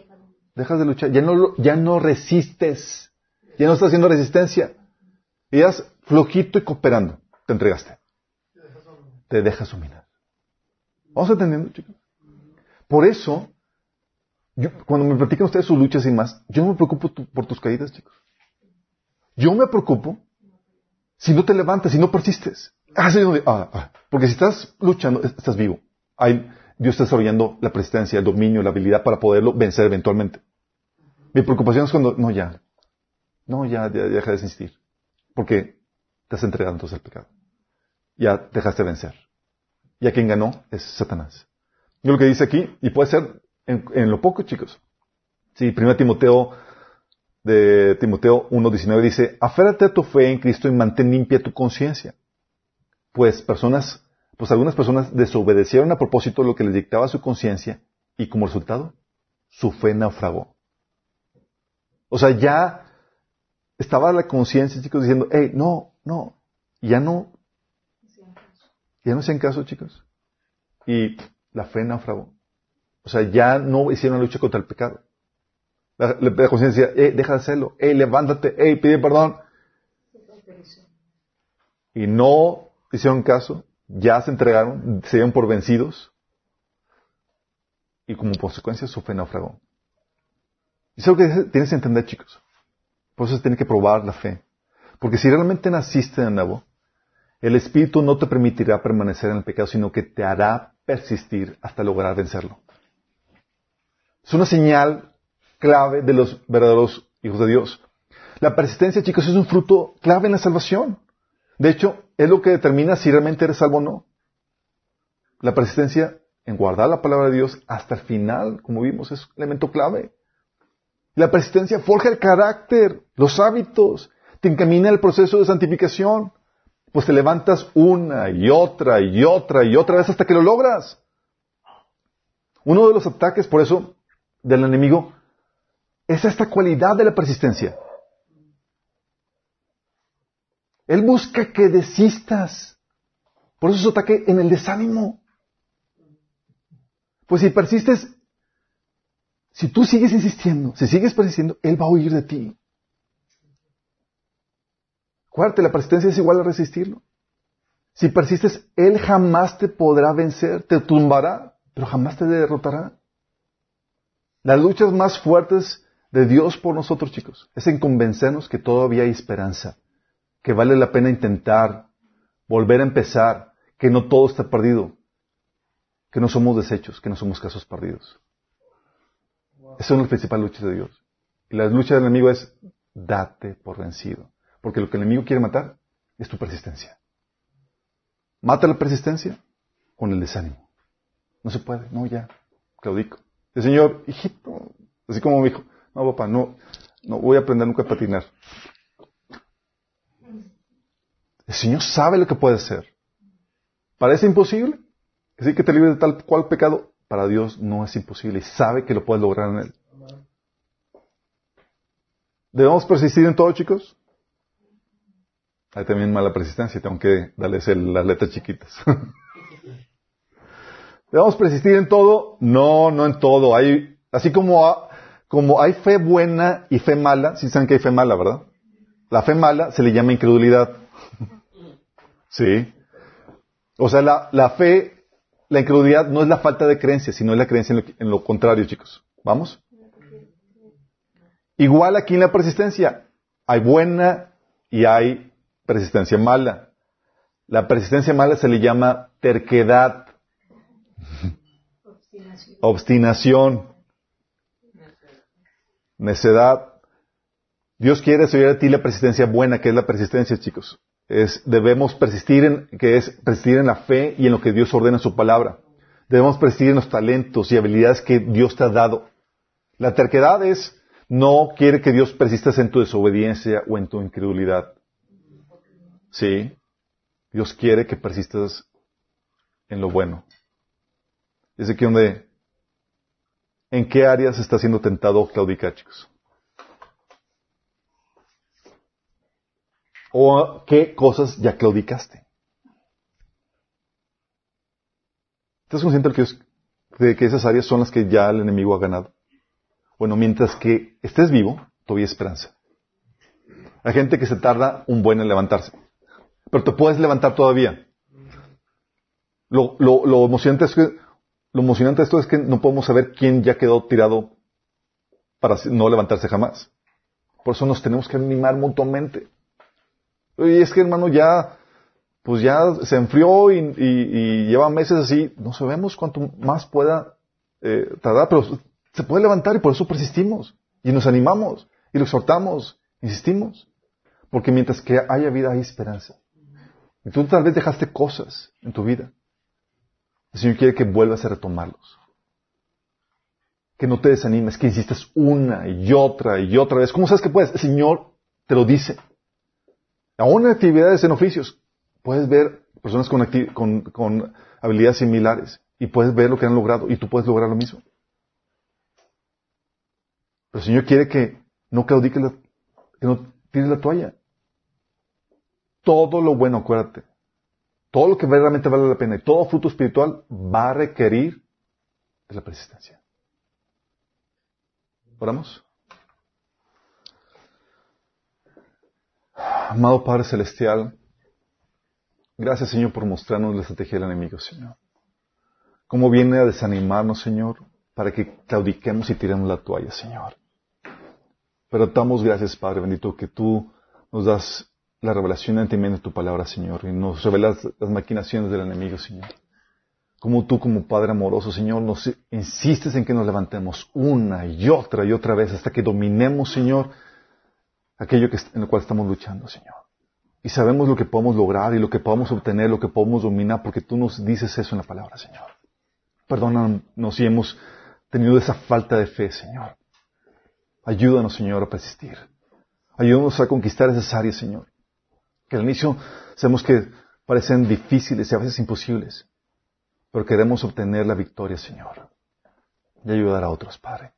dejas de luchar, ya no, ya no resistes, ya no estás haciendo resistencia. Y ya flojito y cooperando, te entregaste. Te dejas dominar. ¿Vamos entendiendo, chicos? Por eso, cuando me platican ustedes sus luchas y más, yo no me preocupo por tus caídas, chicos. Yo me preocupo si no te levantas, si no persistes. Ah, ah, ah, porque si estás luchando, estás vivo. Hay, Dios está desarrollando la persistencia, el dominio, la habilidad para poderlo vencer eventualmente. Mi preocupación es cuando, no, ya, no, ya, deja de insistir. Porque te has entregado entonces al pecado. Ya dejaste de vencer. Y a quien ganó es Satanás. Y lo que dice aquí, y puede ser en, en lo poco, chicos. Sí, 1 Timoteo de Timoteo 1.19 dice, aférrate a tu fe en Cristo y mantén limpia tu conciencia. Pues personas, pues algunas personas desobedecieron a propósito lo que les dictaba su conciencia y como resultado, su fe naufragó. O sea, ya estaba la conciencia, chicos, diciendo, hey, no, no, ya no, ya no hacían caso, chicos. Y la fe naufragó. O sea, ya no hicieron la lucha contra el pecado. La, la conciencia decía, deja de hacerlo, hey, levántate, hey, pide perdón. Y no hicieron caso, ya se entregaron, se dieron por vencidos. Y como consecuencia su fe naufragó. Y es lo que tienes que entender, chicos. Por eso se tiene que probar la fe. Porque si realmente naciste de nuevo, el Espíritu no te permitirá permanecer en el pecado, sino que te hará persistir hasta lograr vencerlo. Es una señal clave de los verdaderos hijos de Dios. La persistencia, chicos, es un fruto clave en la salvación. De hecho, es lo que determina si realmente eres salvo o no. La persistencia en guardar la palabra de Dios hasta el final, como vimos, es un elemento clave. La persistencia forja el carácter, los hábitos, te encamina el proceso de santificación, pues te levantas una y otra y otra y otra vez hasta que lo logras. Uno de los ataques, por eso, del enemigo es esta cualidad de la persistencia. Él busca que desistas. Por eso su ataque en el desánimo. Pues si persistes, si tú sigues insistiendo, si sigues persistiendo, Él va a huir de ti. Acuérdate, la persistencia es igual a resistirlo. Si persistes, Él jamás te podrá vencer, te tumbará, pero jamás te derrotará. Las luchas más fuertes de Dios por nosotros, chicos, es en convencernos que todavía hay esperanza, que vale la pena intentar, volver a empezar, que no todo está perdido, que no somos desechos, que no somos casos perdidos. Esa es la principal lucha de Dios. Y la lucha del enemigo es date por vencido. Porque lo que el enemigo quiere matar es tu persistencia. Mata la persistencia con el desánimo. No se puede, no, ya, claudico. El Señor, hijito, así como me dijo, no, papá, no, no voy a aprender nunca a patinar. El Señor sabe lo que puede hacer. ¿Parece imposible? Decir que te libre de tal cual pecado, para Dios no es imposible y sabe que lo puedes lograr en Él. ¿Debemos persistir en todo, chicos? Hay también mala persistencia, tengo que darles las letras chiquitas. ¿Debemos persistir en todo? No, no en todo. Hay, así como como hay fe buena y fe mala, si saben que hay fe mala, ¿verdad? La fe mala se le llama incredulidad. sí. O sea, la, la, fe, la incredulidad no es la falta de creencia, sino es la creencia en lo, contrario, chicos. ¿Vamos? Igual aquí en la persistencia. Hay buena y hay persistencia mala. La persistencia mala se le llama terquedad. Obstinación. Obstinación necedad. Dios quiere desarrollar a ti la persistencia buena, que es la persistencia, chicos. Es, debemos persistir en, que es persistir en la fe y en lo que Dios ordena en su palabra. Debemos persistir en los talentos y habilidades que Dios te ha dado. La terquedad es, no quiere que Dios persistas en tu desobediencia o en tu incredulidad. Sí. Dios quiere que persistas en lo bueno. Es aquí donde, ¿en qué áreas está siendo tentado claudicar, chicos? ¿O qué cosas ya claudicaste? ¿Estás consciente de que, esas áreas son las que ya el enemigo ha ganado? Bueno, mientras que estés vivo, todavía hay esperanza. Hay gente que se tarda un buen en levantarse. Pero te puedes levantar todavía. Lo, lo, emocionante es que, lo emocionante de esto es que no podemos saber quién ya quedó tirado para no levantarse jamás. Por eso nos tenemos que animar mutuamente. Y es que hermano ya, pues ya se enfrió y, lleva meses así, no sabemos cuánto más pueda eh, tardar, pero se puede levantar y por eso persistimos y nos animamos y lo exhortamos, insistimos, porque mientras que haya vida hay esperanza. Y tú tal vez dejaste cosas en tu vida. El Señor quiere que vuelvas a retomarlos. Que no te desanimes, que insistas una y otra y otra vez. ¿Cómo sabes que puedes? El Señor te lo dice. Aún en actividades, en oficios, puedes ver personas con, habilidades similares y puedes ver lo que han logrado y tú puedes lograr lo mismo. Pero el Señor quiere que no claudiques, que no tires la toalla. Todo lo bueno, acuérdate, todo lo que realmente vale la pena y todo fruto espiritual va a requerir de la persistencia. ¿Oramos? Amado Padre Celestial, gracias Señor por mostrarnos la estrategia del enemigo, Señor. Cómo viene a desanimarnos, Señor, para que claudiquemos y tiremos la toalla, Señor. Pero damos gracias, Padre bendito, que tú nos das la revelación entendimiento de tu palabra, Señor, y nos revelas las maquinaciones del enemigo, Señor. Como tú, como Padre amoroso, Señor, nos insistes en que nos levantemos una y otra y otra vez hasta que dominemos, Señor, aquello que, en lo cual estamos luchando, Señor. Y sabemos lo que podemos lograr y lo que podemos obtener, lo que podemos dominar, porque tú nos dices eso en la palabra, Señor. Perdónanos si hemos tenido esa falta de fe, Señor. Ayúdanos, Señor, a persistir. Ayúdanos a conquistar esas áreas, Señor. Que al inicio sabemos que parecen difíciles y a veces imposibles, pero queremos obtener la victoria, Señor. Y ayudar a otros, Padre.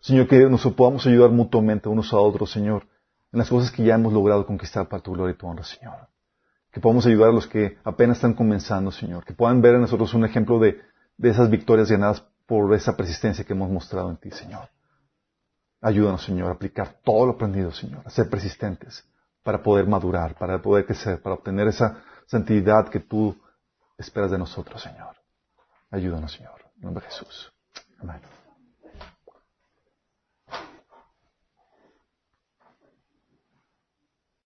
Señor, que nos podamos ayudar mutuamente unos a otros, Señor en las cosas que ya hemos logrado conquistar para tu gloria y tu honra, Señor. Que podamos ayudar a los que apenas están comenzando, Señor. Que puedan ver en nosotros un ejemplo de, de esas victorias ganadas por esa persistencia que hemos mostrado en ti, Señor. Ayúdanos, Señor, a aplicar todo lo aprendido, Señor, a ser persistentes para poder madurar, para poder crecer, para obtener esa santidad que tú esperas de nosotros, Señor. Ayúdanos, Señor. En nombre de Jesús. Amén.